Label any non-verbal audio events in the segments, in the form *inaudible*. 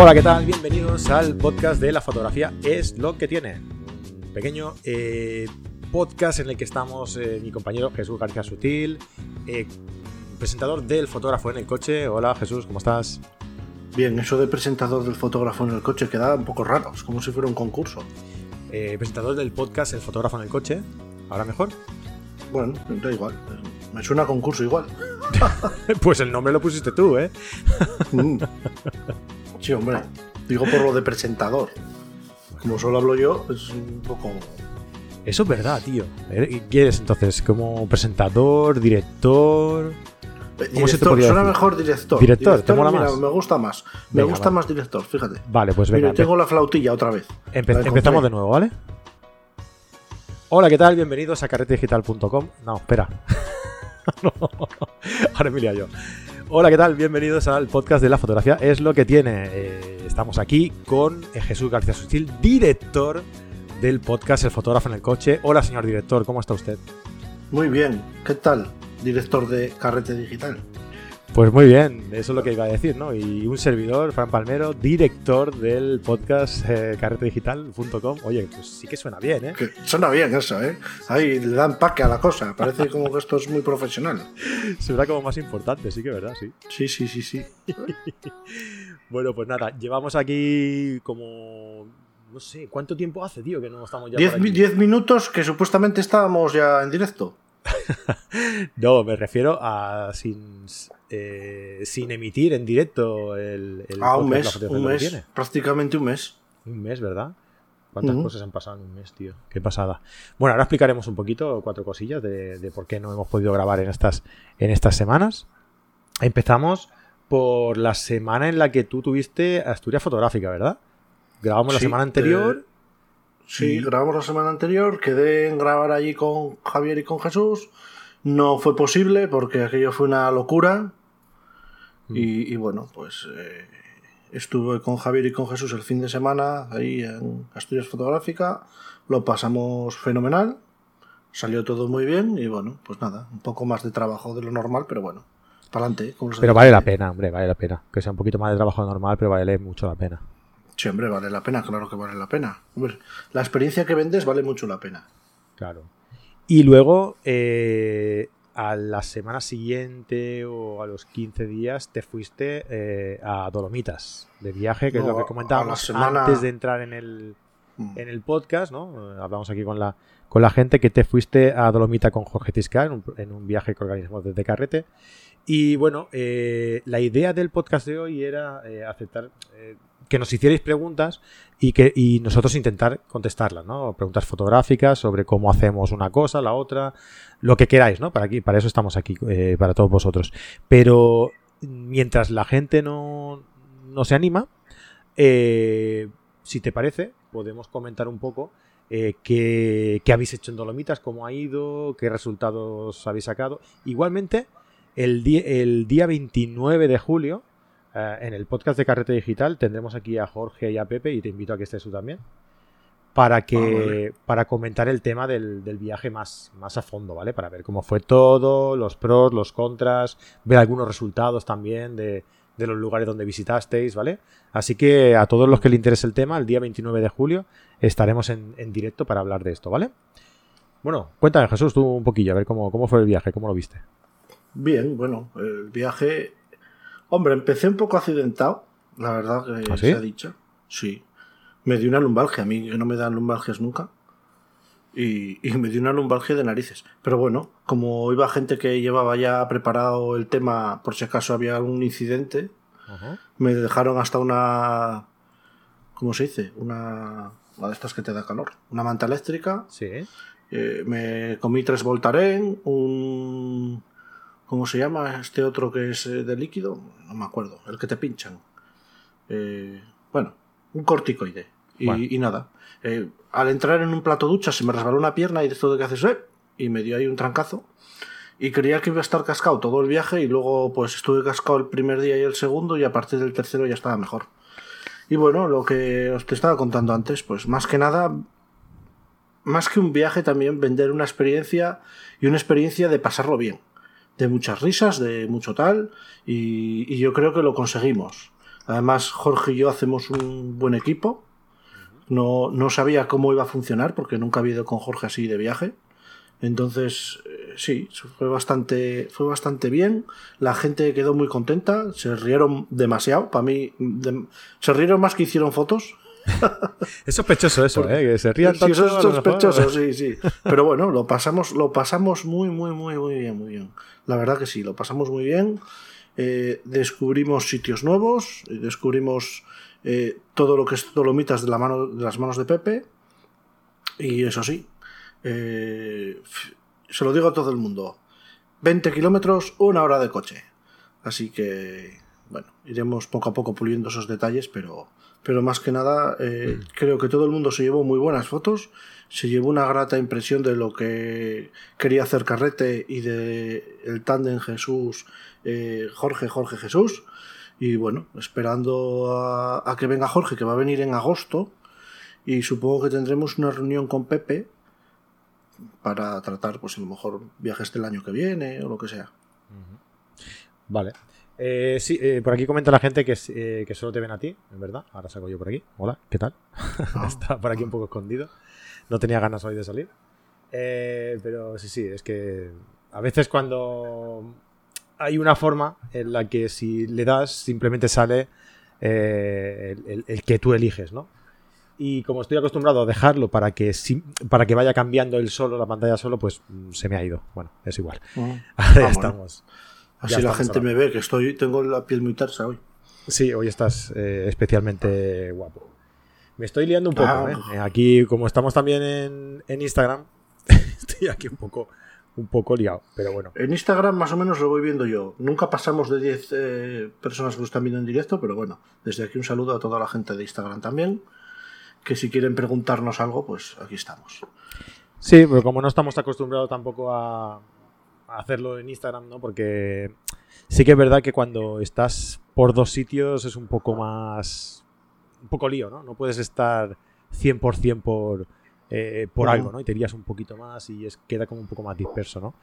Hola, ¿qué tal? Bienvenidos al podcast de la fotografía es lo que tiene. Un pequeño eh, podcast en el que estamos eh, mi compañero Jesús García Sutil, eh, presentador del fotógrafo en el coche. Hola Jesús, ¿cómo estás? Bien, eso de presentador del fotógrafo en el coche queda un poco raro, es como si fuera un concurso. presentador del podcast El fotógrafo en el coche, ¿ahora mejor? Bueno, da igual, me suena a concurso igual. *laughs* pues el nombre lo pusiste tú, ¿eh? *laughs* Sí, hombre. Digo por lo de presentador. Como solo hablo yo, es un poco. Eso es verdad, tío. ¿Quieres entonces como presentador, director? ¿Cómo se te suena mejor director. Director, ¿te mola más? Me gusta más. Me gusta más director, fíjate. Vale, pues venga. Mira, tengo la flautilla otra vez. empezamos de nuevo, ¿vale? Hola, ¿qué tal? Bienvenidos a carretedigital.com. No, espera. *laughs* Ahora me yo. Hola, ¿qué tal? Bienvenidos al podcast de la fotografía. Es lo que tiene. Eh, estamos aquí con eh, Jesús García Sutil, director del podcast El fotógrafo en el coche. Hola, señor director, ¿cómo está usted? Muy bien, ¿qué tal, director de Carrete Digital? Pues muy bien, eso es lo que iba a decir, ¿no? Y un servidor, Fran Palmero, director del podcast eh, carretedigital.com. Oye, pues sí que suena bien, ¿eh? suena bien eso, ¿eh? Ahí le dan paque a la cosa, parece como que esto es muy profesional. *laughs* Suena como más importante, sí que verdad, sí. Sí, sí, sí, sí. *laughs* bueno, pues nada, llevamos aquí como no sé, ¿cuánto tiempo hace, tío, que no estamos ya? Diez, minutos que supuestamente estábamos ya en directo. *laughs* no, me refiero a sin, eh, sin emitir en directo el, ah, un mes, un mes prácticamente un mes. Un mes, ¿verdad? ¿Cuántas cosas han pasado en un mes, tío? Qué pasada. Bueno, ahora explicaremos un poquito, cuatro cosillas de, por qué no hemos podido grabar en estas, en estas semanas. Empezamos por la semana en la que tú tuviste Asturias Fotográfica, ¿verdad? Grabamos la semana anterior. Sí, grabamos la semana anterior, quedé en grabar allí con Javier y con Jesús. No fue posible porque aquello fue una locura. Mm. Y, bueno, pues eh, estuve con Javier y con Jesús el fin de semana ahí en Asturias Fotográfica. Lo pasamos fenomenal. Salió todo muy bien y bueno, pues nada, un poco más de trabajo de lo normal, pero bueno, para adelante. Pero vale la pena, hombre, vale la pena. Que sea un poquito más de trabajo normal, pero vale mucho la pena. Sí, hombre, vale la pena, claro que vale la pena. la experiencia que vendes vale mucho la pena. Claro. Y luego, eh, a la semana siguiente o a los 15 días, te fuiste eh, a Dolomitas de viaje, que es lo que comentábamos antes de entrar en el, mm. en el podcast, ¿no? Hablamos aquí con la, con la gente que te fuiste a Dolomita con Jorge Tisca en un, viaje que organizamos desde Carrete. Y bueno, eh, la idea del podcast de hoy era aceptar, que nos hicierais preguntas y que y nosotros intentar contestarlas, ¿no? Preguntas fotográficas sobre cómo hacemos una cosa, la otra, lo que queráis, ¿no? Para aquí, para eso estamos aquí, eh, para todos vosotros. Pero mientras la gente no, no se anima, eh, si te parece, podemos comentar un poco eh, qué, habéis hecho en Dolomitas, cómo ha ido, qué resultados habéis sacado. Igualmente, el, el día 29 de julio eh, en el podcast de Carrete Digital tendremos aquí a Jorge y a Pepe y te invito a que estés tú también para que ah, para comentar el tema del, viaje más, más a fondo, ¿vale? Para ver cómo fue todo, los pros, los contras, ver algunos resultados también de, los lugares donde visitasteis, ¿vale? Así que a todos los que le interese el tema, el día 29 de julio estaremos en, directo para hablar de esto, ¿vale? Bueno, cuéntame Jesús, tú un poquillo, a ver cómo, cómo fue el viaje, cómo lo viste. Bien, bueno, el viaje Hombre, empecé un poco accidentado, la verdad que ¿Ah, se ha dicho. Sí. Me dio una lumbalgia, a mí no me dan lumbalgias nunca. Y, me dio una lumbalgia de narices. Pero bueno, como iba gente que llevaba ya preparado el tema por si acaso había algún incidente, me dejaron hasta una. ¿Cómo se dice? Una. Una de estas que te da calor. Una manta eléctrica. Sí. Eh, me comí tres Voltaren, un ¿Cómo se llama este otro que es eh, de líquido? No me acuerdo. El que te pinchan. Eh, bueno, un corticoide. Y, nada. Eh, al entrar en un plato ducha se me resbaló una pierna y de todo que haces, eh, y me dio ahí un trancazo. Y creía que iba a estar cascado todo el viaje y luego pues estuve cascado el primer día y el segundo y a partir del tercero ya estaba mejor. Y bueno, lo que os te estaba contando antes, pues más que nada, más que un viaje también vender una experiencia y una experiencia de pasarlo bien de muchas risas, de mucho tal, y, yo creo que lo conseguimos. Además, Jorge y yo hacemos un buen equipo. No, no sabía cómo iba a funcionar porque nunca había ido con Jorge así de viaje. Entonces, eh, sí, fue bastante, fue bastante bien. La gente quedó muy contenta, se rieron demasiado. Para mí, se rieron más que hicieron fotos. *laughs* es sospechoso eso, ¿eh? Que se rían tanto. Sí, eso es sospechoso, sí, sí. Pero bueno, lo pasamos, lo pasamos muy, muy, muy, muy bien, muy bien. La verdad que sí, lo pasamos muy bien. Eh, descubrimos sitios nuevos, descubrimos eh, todo lo que es Dolomitas de, la mano, de las manos de Pepe. Y eso sí, eh, se lo digo a todo el mundo. 20 kilómetros, una hora de coche. Así que, bueno, iremos poco a poco puliendo esos detalles, pero, pero más que nada, mm. creo que todo el mundo se llevó muy buenas fotos, se llevó una grata impresión de lo que quería hacer Carrete y de el tándem Jesús eh, Jorge, Jorge Jesús. Y bueno, esperando a, que venga Jorge, que va a venir en agosto. Y supongo que tendremos una reunión con Pepe para tratar, pues a lo mejor viajes del año que viene o lo que sea. Vale. Eh, sí, eh, por aquí comenta la gente que, que, solo te ven a ti, en verdad. Ahora salgo yo por aquí. Hola, ¿qué tal? *laughs* Está por aquí un poco escondido. No tenía ganas hoy de salir. pero sí, sí, es que a veces cuando hay una forma en la que si le das simplemente sale eh, el, que tú eliges, ¿no? Y como estoy acostumbrado a dejarlo para que, para que vaya cambiando el solo, la pantalla solo, pues mm, se me ha ido. Bueno, es igual. ya ah, *laughs* estamos. Así la gente me ve, que estoy, tengo la piel muy tersa hoy. Sí, hoy estás eh, especialmente guapo. Me estoy liando un poco, ah. ¿eh? Aquí, como estamos también en, en Instagram, *laughs* estoy aquí un poco un poco liado, pero bueno. En Instagram más o menos lo voy viendo yo. Nunca pasamos de 10 eh, personas que lo están viendo en directo, pero bueno, desde aquí un saludo a toda la gente de Instagram también, que si quieren preguntarnos algo, pues aquí estamos. Sí, pero como no estamos acostumbrados tampoco a, hacerlo en Instagram, ¿no? Porque sí que es verdad que cuando estás por dos sitios es un poco más... un poco lío, ¿no? No puedes estar 100% por eh, por algo, ¿no? Y te irías un poquito más y es, queda como un poco más disperso, ¿no?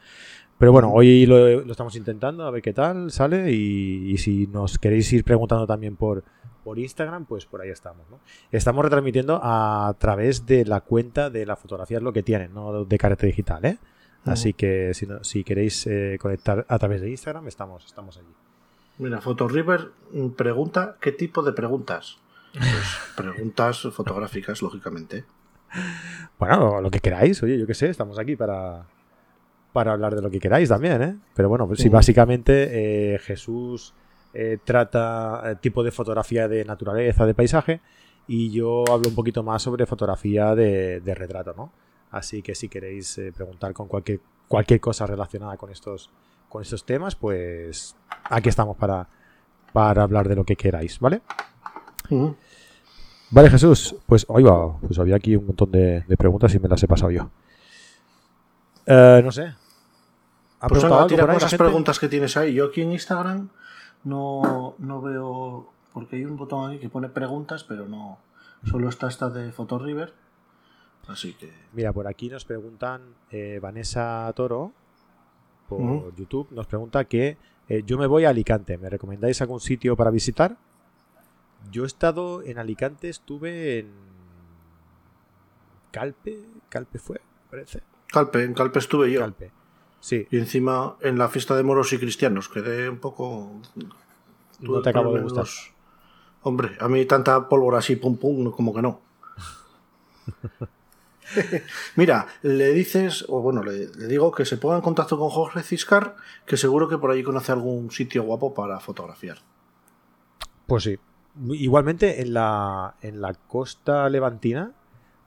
Pero bueno, hoy lo, estamos intentando, a ver qué tal sale y, si nos queréis ir preguntando también por, por Instagram, pues por ahí estamos, ¿no? Estamos retransmitiendo a través de la cuenta de la fotografía, es lo que tienen, ¿no? De carácter digital, ¿eh? Así que si, si queréis eh, conectar a través de Instagram, estamos, estamos allí. Mira, River pregunta, ¿qué tipo de preguntas? Pues *laughs* preguntas fotográficas, lógicamente. Bueno, lo que queráis, oye, yo qué sé, estamos aquí para, para hablar de lo que queráis también, ¿eh? Pero bueno, pues sí, básicamente eh, Jesús eh, trata el tipo de fotografía de naturaleza, de paisaje, y yo hablo un poquito más sobre fotografía de, retrato, ¿no? Así que si queréis preguntar con cualquier, cualquier cosa relacionada con estos, con estos temas, pues aquí estamos para, para hablar de lo que queráis, ¿vale? Vale, Jesús, pues hoy va, pues había aquí un montón de, preguntas y me las he pasado yo. Eh, no sé. ¿Ha pues tira con esas preguntas que tienes ahí. Yo aquí en Instagram no, no veo, porque hay un botón aquí que pone preguntas, pero no, solo está esta de River. Así que. Mira, por aquí nos preguntan eh, Vanessa Toro por YouTube, nos pregunta que eh, yo me voy a Alicante. ¿Me recomendáis algún sitio para visitar? Yo he estado en Alicante, estuve en Calpe, Calpe fue, parece. Calpe, en Calpe estuve yo. Calpe. Sí. Y encima en la fiesta de moros y cristianos quedé un poco. No te acabo de gustar. Hombre, a mí tanta pólvora así, pum pum, como que no. *laughs* *laughs* Mira, le dices, o bueno, le, digo que se ponga en contacto con Jorge Ciscar, que seguro que por ahí conoce algún sitio guapo para fotografiar. Pues sí, Igualmente en la, en la costa levantina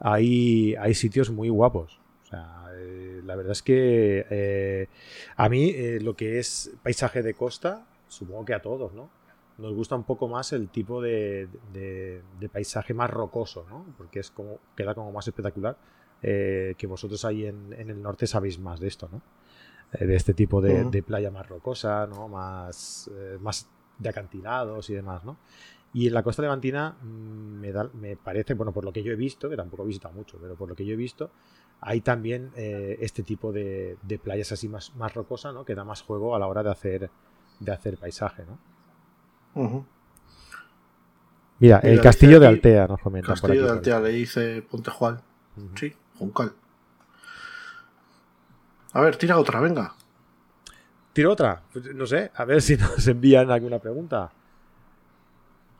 hay, hay sitios muy guapos. O sea, eh, la verdad es que eh, a mí eh, lo que es paisaje de costa, supongo que a todos, ¿no? Nos gusta un poco más el tipo de, de, paisaje más rocoso, ¿no? Porque es como, queda como más espectacular. que vosotros ahí en, en, el norte sabéis más de esto, ¿no? de este tipo de, de, playa más rocosa, ¿no? Más, más de acantilados y demás, ¿no? Y en la costa levantina mm, me, da, me parece, bueno, por lo que yo he visto, que tampoco he visitado mucho, pero por lo que yo he visto, hay también eh, este tipo de, playas así más, más rocosa, ¿no? Que da más juego a la hora de hacer, de hacer paisaje, ¿no? Mira, el castillo de Altea nos comenta. Castillo de Altea, le dice Ponte Juan. Sí, Juncal. A ver, tira otra, venga. ¿Tiro otra? Pues, no sé, a ver si *laughs* nos envían alguna pregunta.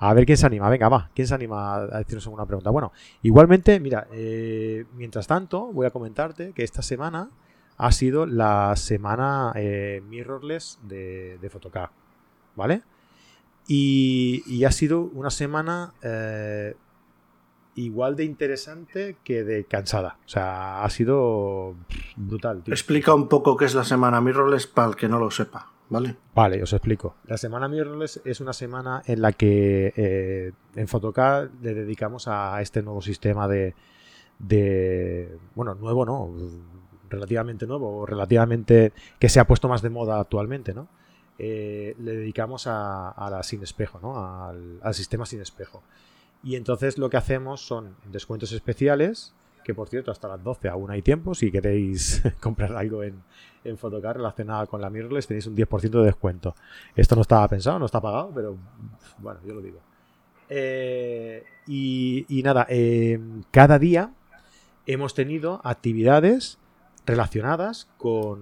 A ver quién se anima, venga, va. ¿Quién se anima a decirnos alguna pregunta? Bueno, igualmente, mira, eh, mientras tanto, voy a comentarte que esta semana ha sido la semana eh, mirrorless de, de Photocard, ¿vale? Y, ha sido una semana eh, igual de interesante que de cansada. O sea, ha sido brutal. Explica un poco qué es la semana mirrorless para el que no lo sepa. ¿Vale? Vale, os explico. La semana mirrorless es una semana en la que eh, en Photocard le dedicamos a este nuevo sistema de, de bueno, nuevo no, relativamente nuevo, o relativamente que se ha puesto más de moda actualmente, ¿no? Eh, le dedicamos a, la sin espejo, ¿no? Al, sistema sin espejo. Y entonces lo que hacemos son descuentos especiales, que por cierto hasta las 12 aún hay tiempo, si queréis *laughs* comprar algo en, en Photocard relacionado con la mirrorless tenéis un 10% de descuento. Esto no estaba pensado, no está pagado, pero bueno, yo lo digo. Eh, y, nada, eh, cada día hemos tenido actividades relacionadas con,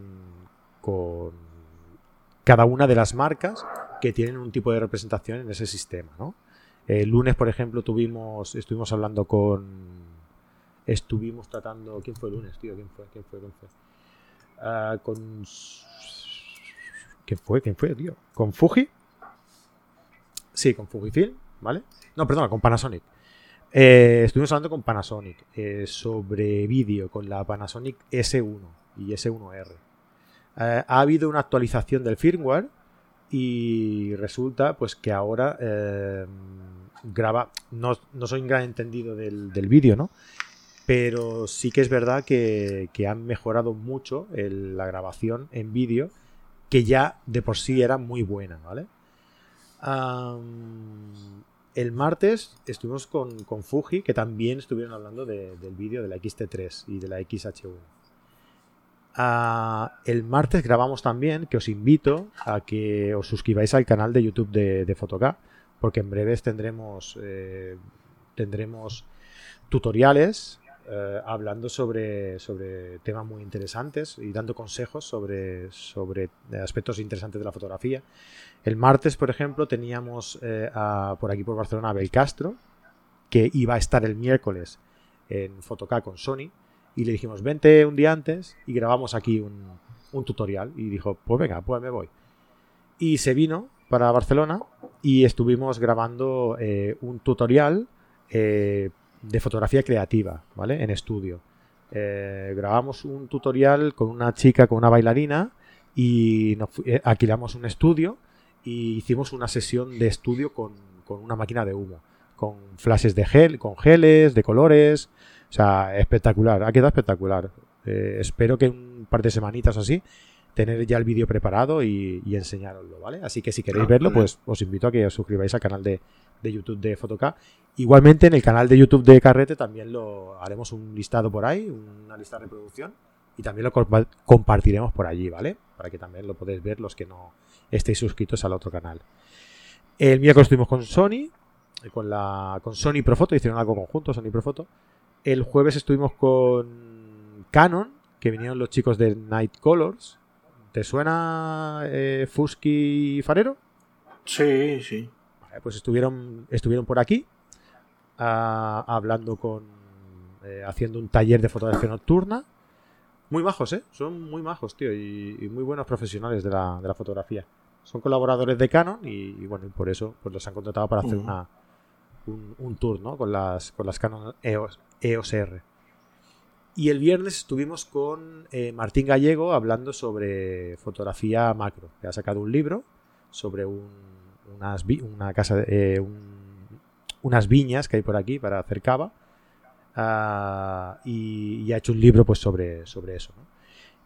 con cada una de las marcas que tienen un tipo de representación en ese sistema, ¿no? El lunes, por ejemplo, tuvimos, estuvimos hablando con, estuvimos tratando, ¿quién fue el lunes, tío? ¿Quién fue? ¿Quién fue? ¿Quién fue? Ah, con, ¿quién fue? ¿Quién fue, tío? ¿Con Fuji? Sí, con Fujifilm, ¿vale? No, perdona, con Panasonic. Eh, estuvimos hablando con Panasonic eh, sobre vídeo con la Panasonic S1 y S1R. Eh, ha habido una actualización del firmware y resulta pues que ahora graba, no, soy un gran entendido del, vídeo, ¿no? Pero sí que es verdad que, han mejorado mucho la grabación en vídeo, que ya de por sí era muy buena, ¿vale? el martes estuvimos con, Fuji, que también estuvieron hablando del vídeo de la XT3 y de la XH1. El martes grabamos también, que os invito a que os suscribáis al canal de YouTube de, de porque en breves tendremos, eh, tendremos tutoriales eh, hablando sobre, sobre temas muy interesantes y dando consejos sobre, sobre aspectos interesantes de la fotografía. El martes, por ejemplo, teníamos eh, por aquí por Barcelona a Belcastro, que iba a estar el miércoles en Photocá con Sony, y le dijimos, vente un día antes y grabamos aquí un, tutorial. Y dijo, pues venga, pues me voy. Y se vino para Barcelona y estuvimos grabando eh, un tutorial de fotografía creativa, ¿vale? En estudio. Eh, grabamos un tutorial con una chica, con una bailarina, y nos, eh, alquilamos un estudio y hicimos una sesión de estudio con, una máquina de humo, con flashes de gel, con geles, de colores. O sea, espectacular, ha quedado espectacular. Eh, espero que un par de semanitas así tener ya el vídeo preparado y, y enseñaroslo, ¿vale? Así que si queréis ah, verlo, pues os invito a que os suscribáis al canal de, de YouTube de Photocá. Igualmente en el canal de YouTube de Carrete también lo haremos un listado por ahí, una lista de reproducción y también lo compartiremos por allí, ¿vale? Para que también lo podáis ver los que no estéis suscritos al otro canal. El miércoles estuvimos con Sony, con la con Sony Profoto, hicieron algo conjunto, Sony Profoto. El jueves estuvimos con Canon, que vinieron los chicos de Night Colors. ¿Te suena eh, Fusky Farero? Sí, sí. Eh, pues estuvieron, estuvieron por aquí ah, hablando con, eh, haciendo un taller de fotografía nocturna. Muy majos, ¿eh? Son muy majos, tío, y, muy buenos profesionales de la, de la, fotografía. Son colaboradores de Canon y, bueno, por eso pues los han contratado para hacer una, un, tour, ¿no? Con las, con las Canon EOS, EOS R. Y el viernes estuvimos con eh, Martín Gallego hablando sobre fotografía macro, que ha sacado un libro sobre un unas, una casa, eh, unas viñas que hay por aquí para hacer cava. Ah, y, ha hecho un libro pues sobre, sobre eso.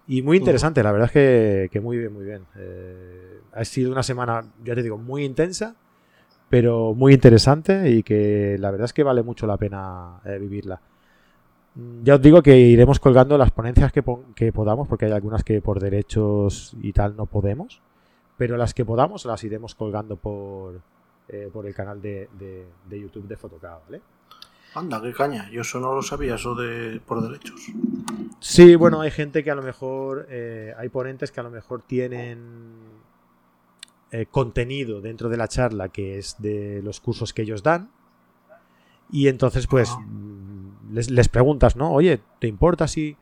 Y muy interesante, la verdad es que, muy bien, muy bien. Eh, ha sido una semana, ya te digo, muy intensa, pero muy interesante y que la verdad es que vale mucho la pena eh, vivirla. Ya os digo que iremos colgando las ponencias que, que, podamos, porque hay algunas que por derechos y tal no podemos pero las que podamos las iremos colgando por eh, por el canal de, YouTube de Fotoca, ¿vale? Anda, qué caña. Yo eso no lo sabía, eso de por derechos. Sí, bueno, hay gente que a lo mejor, eh, hay ponentes que a lo mejor tienen eh, contenido dentro de la charla que es de los cursos que ellos dan. Y entonces, pues, mm, les, preguntas, ¿no? Oye, ¿te importa si...?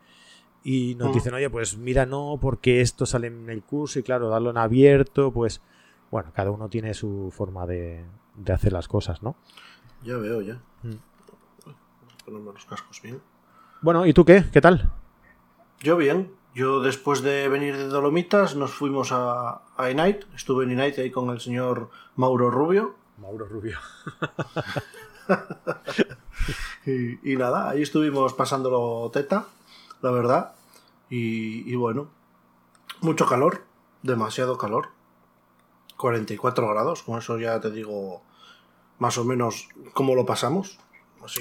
Y nos dicen, oye, pues mira, no, porque esto sale en el curso y claro, darlo en abierto, pues, bueno, cada uno tiene su forma de, hacer las cosas, ¿no? Ya veo, ya. Mm. los cascos bien. Bueno, ¿y tú qué? ¿Qué tal? Yo bien. Yo después de venir de Dolomitas nos fuimos a, a Night. Estuve en Night ahí con el señor Mauro Rubio. Mauro Rubio. *laughs* y, nada, ahí estuvimos pasándolo teta, la verdad. Y, y bueno, mucho calor, demasiado calor. 44 grados, con eso ya te digo más o menos cómo lo pasamos.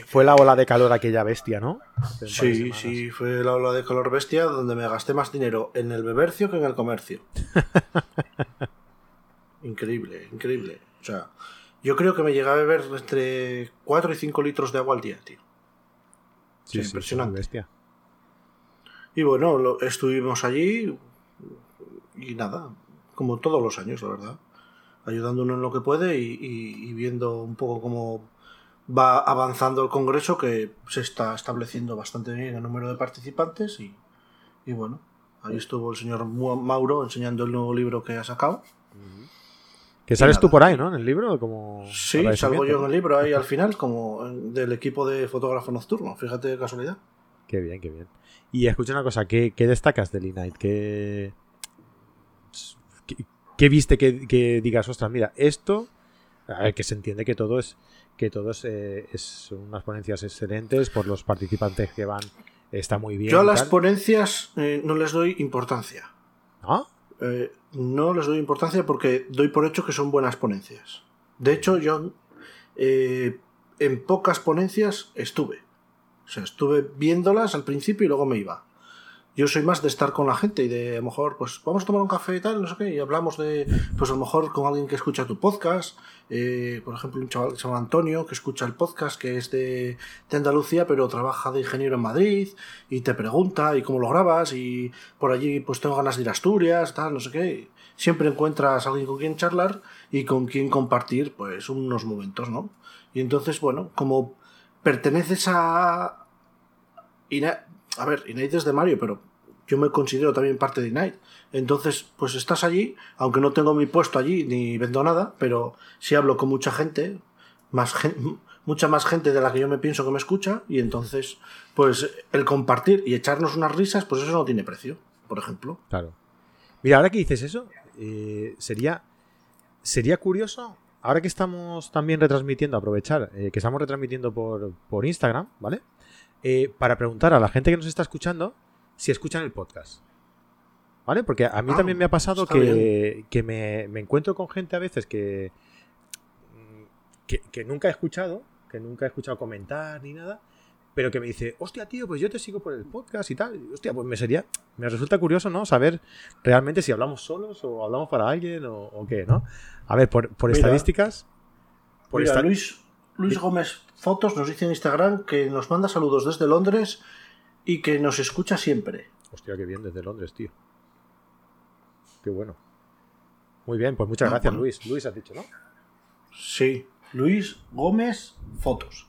Fue la ola de calor aquella bestia, ¿no? sí, sí, fue la ola de calor bestia donde me gasté más dinero en el bebercio que en el comercio. *laughs* increíble, increíble. O sea, yo creo que me llegué a beber entre 4 y 5 litros de agua al día, tío. Sí, impresionante. bestia. Y bueno, estuvimos allí y nada, como todos los años, la verdad. Ayudándonos en lo que puede y viendo un poco cómo va avanzando el Congreso que se está estableciendo bastante bien el número de participantes y, bueno, ahí estuvo el señor Mauro enseñando el nuevo libro que ha sacado. Que sales tú por ahí, ¿no? En el libro, como. Sí, salgo yo en el libro ahí al final, como del equipo de fotógrafo nocturno. Fíjate de casualidad. Qué bien, qué bien. Y escucha una cosa, ¿qué, destacas del E-Night? ¿Qué, ¿Qué, viste que, que, digas, ostras, mira, esto. A ver, que se entiende que todo es que todos eh, son unas ponencias excelentes por los participantes que van. Está muy bien. Yo a las ponencias eh, no les doy importancia. ¿Ah? Eh, no les doy importancia porque doy por hecho que son buenas ponencias. De hecho, yo en pocas ponencias estuve. O sea, estuve viéndolas al principio y luego me iba. Yo soy más de estar con la gente y de a lo mejor, pues vamos a tomar un café y tal, no sé qué, y hablamos de, pues a lo mejor con alguien que escucha tu podcast, eh, por ejemplo, un chaval que se llama Antonio, que escucha el podcast, que es de, Andalucía, pero trabaja de ingeniero en Madrid, y te pregunta, y cómo lo grabas, y por allí pues tengo ganas de ir a Asturias, tal, no sé qué. Siempre encuentras a alguien con quien charlar y con quien compartir, pues, unos momentos, ¿no? Y entonces, bueno, como perteneces a... A ver, Inédit es de Mario, pero yo me considero también parte de Night. Entonces, pues estás allí, aunque no tengo mi puesto allí ni vendo nada, pero sí hablo con mucha gente, más *laughs* mucha más gente de la que yo me pienso que me escucha, y entonces, pues el compartir y echarnos unas risas, pues eso no tiene precio, por ejemplo. Claro. Mira, ahora que dices eso, eh, sería, sería curioso, ahora que estamos también retransmitiendo, aprovechar, eh, que estamos retransmitiendo por, por Instagram, ¿vale? Eh, para preguntar a la gente que nos está escuchando si escuchan el podcast. ¿Vale? Porque a mí ah, también me ha pasado que, me, encuentro con gente a veces que, que, nunca he escuchado, que nunca he escuchado comentar ni nada, pero que me dice, hostia, tío, pues yo te sigo por el podcast y tal. hostia, pues me sería, me resulta curioso, ¿no? Saber realmente si hablamos solos o hablamos para alguien o, qué, ¿no? A ver, por, estadísticas. Por Luis, Luis Gómez Fotos nos dice en Instagram que nos manda saludos desde Londres y que nos escucha siempre. Hostia, qué bien desde Londres, tío. Qué bueno. Muy bien, pues muchas gracias, Luis. Luis has dicho, ¿no? Sí, Luis Gómez Fotos.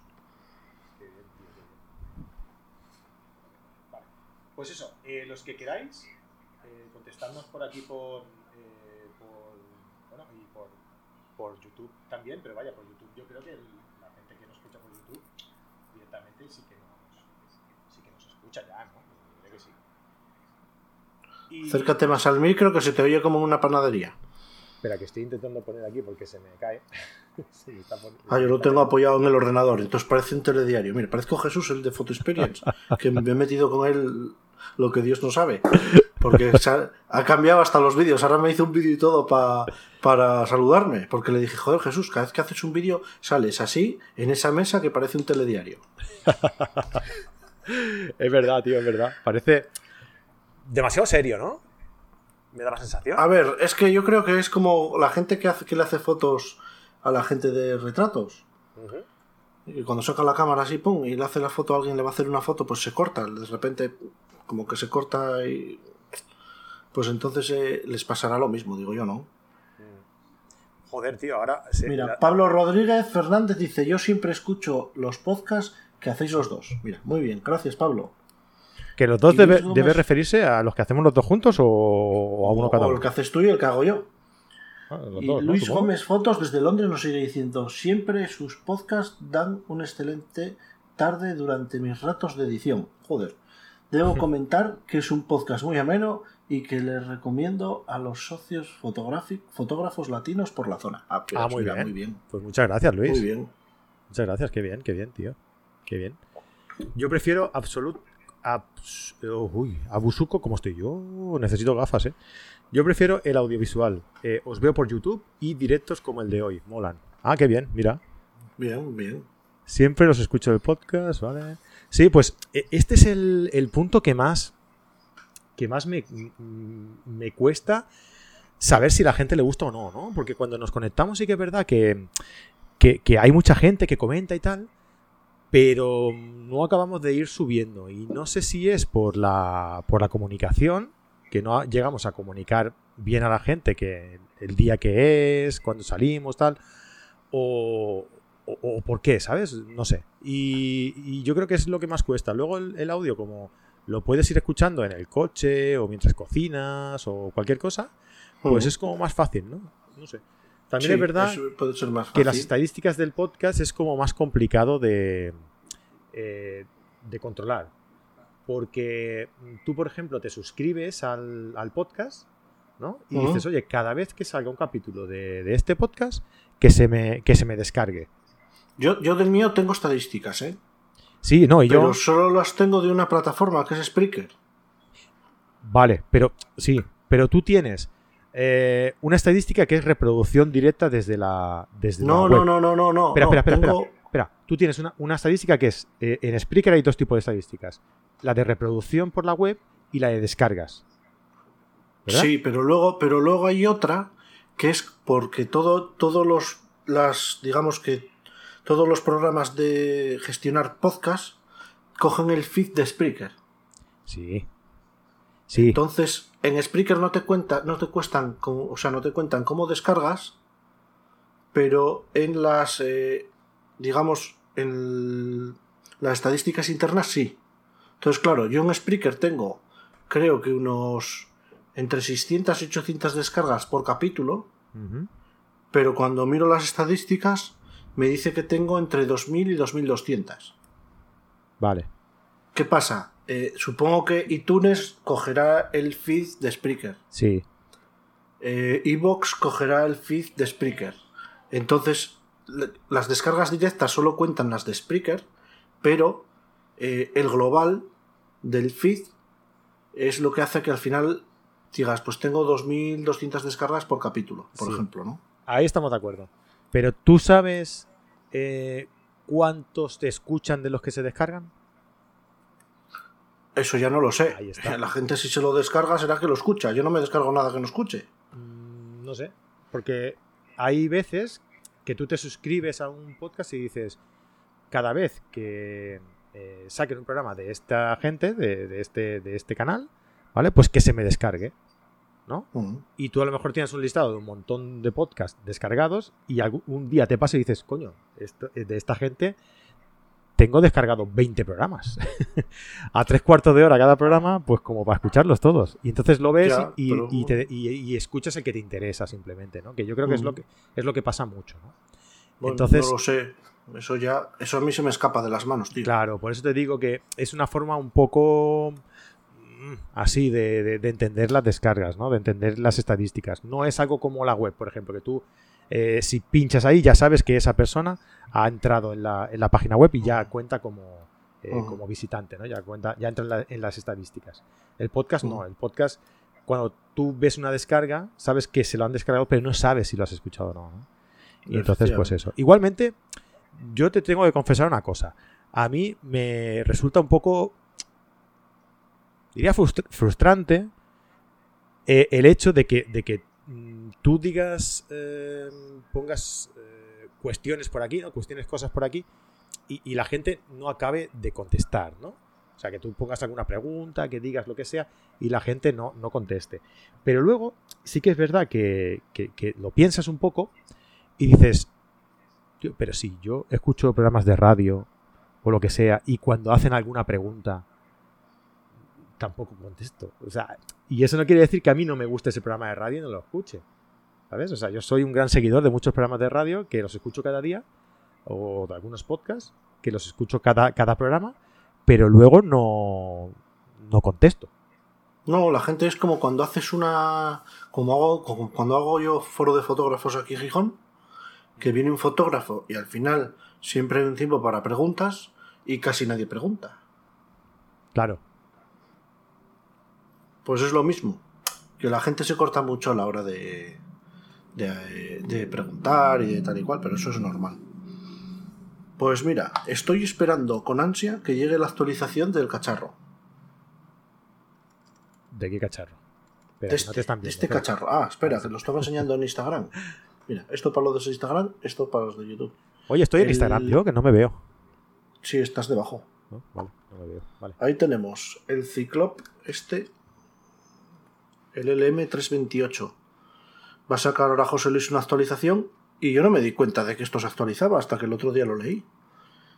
Pues eso, eh, los que queráis, eh, contestarnos por aquí por, eh, por bueno, y por, por YouTube también, pero vaya, por YouTube yo creo que la gente que nos escucha por YouTube directamente que ya, Acércate más al micro que se te oye como una panadería. Espera, que estoy intentando poner aquí porque se me cae. *laughs* ah, yo lo tengo apoyado en el ordenador, entonces parece un telediario. Mira, parezco Jesús, el de Photo Experience, que me he metido con él lo que Dios no sabe. Porque ha, cambiado hasta los vídeos. Ahora me hizo un vídeo y todo para saludarme. Porque le dije, joder, Jesús, cada vez que haces un vídeo sales así, en esa mesa que parece un telediario. *laughs* *laughs* es verdad, tío, es verdad. Parece demasiado serio, ¿no? Me da la sensación. A ver, es que yo creo que es como la gente que, hace, que le hace fotos a la gente de retratos. Y cuando saca la cámara así, pum, y le hace la foto a alguien, le va a hacer una foto, pues se corta. De repente, como que se corta y. Pues entonces eh, les pasará lo mismo, digo yo, ¿no? Joder, tío, ahora. Mira, Pablo Rodríguez Fernández dice: Yo siempre escucho los podcasts que hacéis los dos. Mira, muy bien, gracias, Pablo. ¿Que los dos debe, referirse a los que hacemos los dos juntos o, a uno cada uno? O el que haces tú y el que hago yo. Ah, y Luis Gómez Fotos desde Londres nos sigue diciendo: Siempre sus podcasts dan una excelente tarde durante mis ratos de edición. Joder. Debo *laughs* comentar que es un podcast muy ameno y que les recomiendo a los socios fotógrafos latinos por la zona. Ah, pues ah muy, bien. Pues muchas gracias, Luis. Muy bien. Muchas gracias, qué bien, qué bien, tío. Qué bien. Yo prefiero absolut uy, Abusuco, como estoy yo, necesito gafas, ¿eh? Yo prefiero el audiovisual. Eh, os veo por YouTube y directos como el de hoy. Molan. Ah, qué bien, mira. Bien, bien. Siempre los escucho del podcast, ¿vale? Sí, pues e, este es el, el punto que más que más me, me cuesta saber si la gente le gusta o no, ¿no? Porque cuando nos conectamos sí que es verdad que, que, hay mucha gente que comenta y tal, pero no acabamos de ir subiendo. Y no sé si es por la, por la comunicación, que no llegamos a comunicar bien a la gente que el día que es, cuando salimos, tal, o, o, por qué, ¿sabes? No sé. Y, yo creo que es lo que más cuesta. Luego el audio, como lo puedes ir escuchando en el coche o mientras cocinas o cualquier cosa, pues es como más fácil, ¿no? No sé. También es verdad que las estadísticas del podcast es como más complicado de, eh, de controlar. Porque tú, por ejemplo, te suscribes al, podcast, ¿no? Y dices, oye, cada vez que salga un capítulo de, este podcast, que se me, que se me descargue. Yo, yo del mío tengo estadísticas, ¿eh? Sí, no, y pero solo las tengo de una plataforma que es Spreaker. Vale, pero sí, pero tú tienes eh, una estadística que es reproducción directa desde la desde no, la web. no, no, no, no, Espera, espera, espera, espera, Tú tienes una, estadística que es eh, en Spreaker hay dos tipos de estadísticas, la de reproducción por la web y la de descargas. Sí, pero luego, pero luego hay otra que es porque todo, todos los las digamos que todos los programas de gestionar podcast cogen el feed de Spreaker. Sí. Sí. Entonces, en Spreaker no te cuenta, no te cuestan, o sea, no te cuentan cómo descargas, pero en las, eh, digamos, en las estadísticas internas sí. Entonces, claro, yo en Spreaker tengo, creo que unos entre 600 y 800 descargas por capítulo, pero cuando miro las estadísticas me dice que tengo entre 2.000 y 2.200. Vale. ¿Qué pasa? Eh, supongo que iTunes cogerá el feed de Spreaker. Sí. Eh, Evox cogerá el feed de Spreaker. Entonces, las descargas directas solo cuentan las de Spreaker, pero eh, el global del feed es lo que hace que al final digas, pues tengo 2.200 descargas por capítulo, por ejemplo, ¿no? Ahí estamos de acuerdo. Pero tú sabes eh, cuántos te escuchan de los que se descargan. Eso ya no lo sé. La gente si se lo descarga será que lo escucha. Yo no me descargo nada que no escuche. Mm, no sé. Porque hay veces que tú te suscribes a un podcast y dices, cada vez que eh, saquen un programa de esta gente, de, este, de este canal, ¿vale? Pues que se me descargue. ¿no? Y tú a lo mejor tienes un listado de un montón de podcasts descargados y algún día te pasa y dices, coño, eh, de esta gente tengo descargado 20 programas. *laughs* a tres cuartos de hora cada programa, pues como para escucharlos todos. Y entonces lo ves y, escuchas el que te interesa simplemente, ¿no? Que yo creo que, es, lo que es lo que pasa mucho, ¿no? entonces, no lo sé. Eso ya, eso a mí se me escapa de las manos, tío. Claro, por eso te digo que es una forma un poco Mm, así de, entender las descargas, ¿no? De entender las estadísticas. No es algo como la web, por ejemplo, que tú eh, si pinchas ahí ya sabes que esa persona ha entrado en la, en la página web y ya cuenta como, eh, como visitante, ¿no? Ya cuenta, ya entra en, las estadísticas. El podcast no, el podcast cuando tú ves una descarga, sabes que se lo han descargado, pero no sabes si lo has escuchado o no. Y entonces, pues eso. Igualmente, yo te tengo que confesar una cosa. A mí me resulta un poco diría frustrante eh, el hecho de que, de que tú digas, eh, pongas, eh, cuestiones por aquí, ¿no? Cuestiones, cosas por aquí, y, la gente no acabe de contestar, ¿no? O sea, que tú pongas alguna pregunta, que digas lo que sea, y la gente no, no conteste. Pero luego, sí que es verdad que, que lo piensas un poco y dices, pero si yo escucho programas de radio o lo que sea, y cuando hacen alguna pregunta, tampoco contesto. O sea, y eso no quiere decir que a mí no me guste ese programa de radio y no lo escuche. ¿Sabes? O sea, yo soy un gran seguidor de muchos programas de radio que los escucho cada día, o de algunos podcasts, que los escucho cada, cada programa, pero luego no, no contesto. No, la gente es como cuando haces una. Como hago, cuando hago yo foro de fotógrafos aquí en Gijón, que viene un fotógrafo y al final siempre hay un tiempo para preguntas y casi nadie pregunta. Claro. Pues es lo mismo. Que la gente se corta mucho a la hora de, de, preguntar y de tal y cual, pero eso es normal. Pues mira, estoy esperando con ansia que llegue la actualización del cacharro. ¿De qué cacharro? de este, este cacharro. Ah, espera, te lo estaba enseñando en Instagram. Mira, esto para los de Instagram, esto para los de YouTube. Oye, estoy en Instagram, yo que no me veo. Sí, estás debajo. Vale, no me veo. Vale. Ahí tenemos el Ciclop, este, el LM328. Va a sacar ahora José Luis una actualización y yo no me di cuenta de que esto se actualizaba hasta que el otro día lo leí.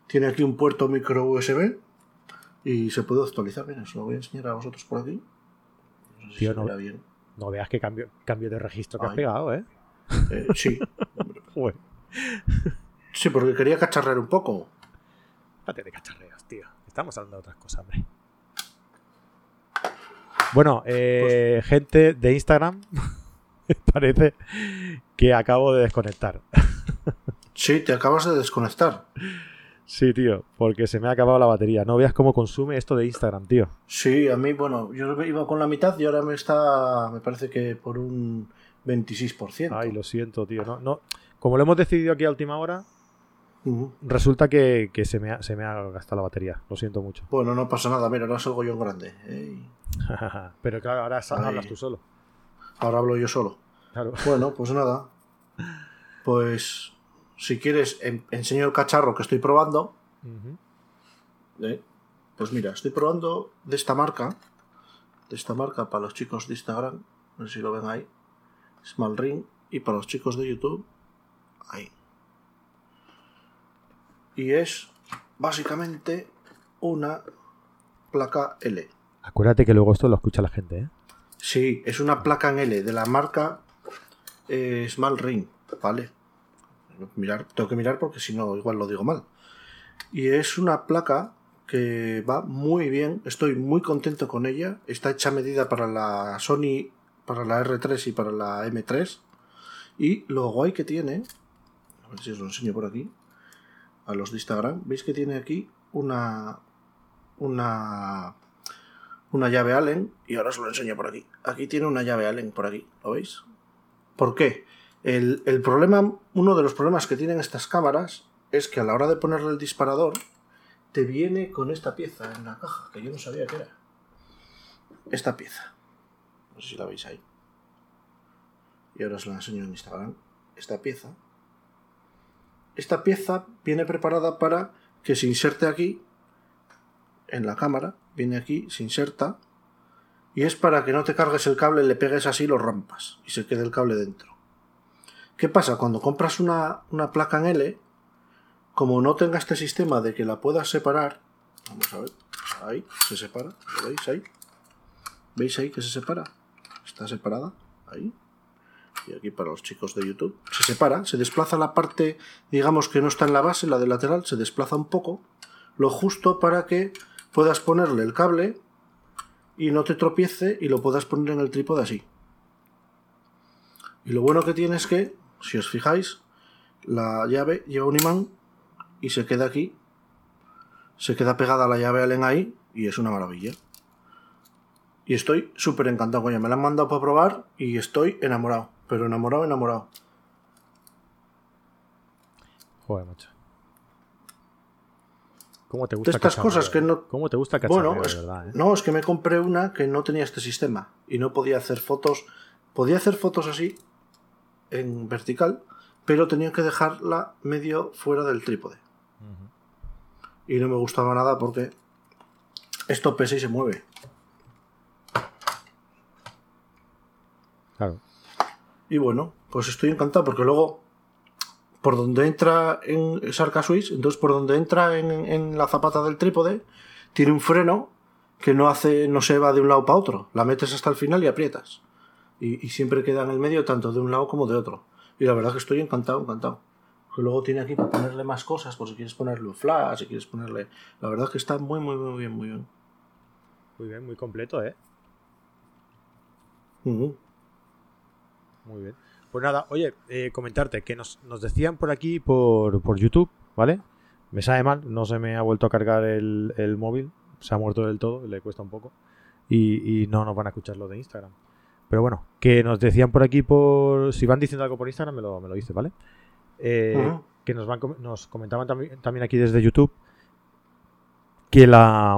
Tiene aquí un puerto micro USB y se puede actualizar. Mira, os lo voy a enseñar a vosotros por aquí. No, Tío, no, bien. no veas qué cambio, cambio de registro que has pegado, ¿eh? eh sí. *laughs* sí, porque quería cacharrear un poco. Date de cacharreos, tío. Estamos hablando de otras cosas, hombre. Bueno, eh, pues- gente de Instagram, *laughs* parece que acabo de desconectar. sí, te acabas de desconectar. Sí, tío, porque se me ha acabado la batería. No veas cómo consume esto de Instagram, tío. Sí, a mí, bueno, yo iba con la mitad y ahora me está, me parece que por un 26%. Ay, lo siento, tío. No, no, como lo hemos decidido aquí a última hora, resulta que, se, me ha, se, me ha, gastado la batería. Lo siento mucho. Bueno, no pasa nada. Mira, ahora salgo yo en grande. *laughs* Pero claro, ahora hablas tú solo. Ahora hablo yo solo. *laughs* Bueno, pues nada. Pues si quieres, enseño el cacharro que estoy probando. ¿Eh? Pues mira, estoy probando de esta marca. De esta marca para los chicos de Instagram. No sé si lo ven ahí. Small Ring. Y para los chicos de YouTube. Ahí. Y es básicamente una placa L. Acuérdate que luego esto lo escucha la gente, ¿eh? Sí, es una placa en L de la marca eh, Small Ring, ¿vale? Mirar, tengo que mirar porque si no, igual lo digo mal. Y es una placa que va muy bien, estoy muy contento con ella. Está hecha a medida para la Sony, para la R3 y para la M3. Y lo guay que tiene, a ver si os lo enseño por aquí, a los de Instagram, veis que tiene aquí una, una, una llave Allen, y ahora os lo enseño por aquí. Aquí tiene una llave Allen por aquí, ¿lo veis? ¿Por qué? El, el problema, uno de los problemas que tienen estas cámaras es que a la hora de ponerle el disparador, te viene con esta pieza en la caja, que yo no sabía que era. Esta pieza. No sé si la veis ahí y ahora os la enseño en Instagram, esta pieza. Esta pieza viene preparada para que se inserte aquí, en la cámara, viene aquí, se inserta, y es para que no te cargues el cable, le pegues así, lo rompas, y se quede el cable dentro. ¿Qué pasa? Cuando compras una, una placa en L, como no tenga este sistema de que la puedas separar, vamos a ver, ahí, se separa, ¿lo veis ahí? ¿Veis ahí que se separa? Está separada, ahí, y aquí para los chicos de YouTube, se separa, se desplaza la parte, digamos que no está en la base, la de lateral, se desplaza un poco, lo justo para que puedas ponerle el cable y no te tropiece y lo puedas poner en el trípode así. Y lo bueno que tiene es que, si os fijáis, la llave lleva un imán y se queda aquí, se queda pegada la llave Allen ahí y es una maravilla. Y estoy súper encantado ella. Me la han mandado para probar y estoy enamorado pero enamorado, enamorado. Joder, macho. ¿Cómo te gusta estas cosas que no ¿Cómo te gusta bueno, verdad, eh? no, es que me compré una que no tenía este sistema y no podía hacer fotos, podía hacer fotos así en vertical, pero tenía que dejarla medio fuera del trípode. Y no me gustaba nada porque esto pesa y se mueve. Claro. Y bueno, pues estoy encantado porque luego por donde entra en Sarca Swiss, entonces por donde entra en, la zapata del trípode, tiene un freno que no hace, no se va de un lado para otro. La metes hasta el final y aprietas. Y, siempre queda en el medio tanto de un lado como de otro. Y la verdad que estoy encantado, encantado. Que luego tiene aquí para ponerle más cosas, por si quieres ponerle flash, si quieres ponerle. La verdad que está muy, muy, muy bien, muy bien. Muy bien, muy completo, ¿eh? Muy bien. Pues nada, oye, eh, comentarte que nos, decían por aquí, por, por, YouTube, ¿vale? Me sabe mal, no se me ha vuelto a cargar el, móvil, se ha muerto del todo, le cuesta un poco. Y, no nos van a escuchar lo de Instagram. Pero bueno, que nos decían por aquí, por si van diciendo algo por Instagram, me lo, me lo dice, ¿vale? Eh, que nos, van, nos comentaban también, también aquí desde YouTube que la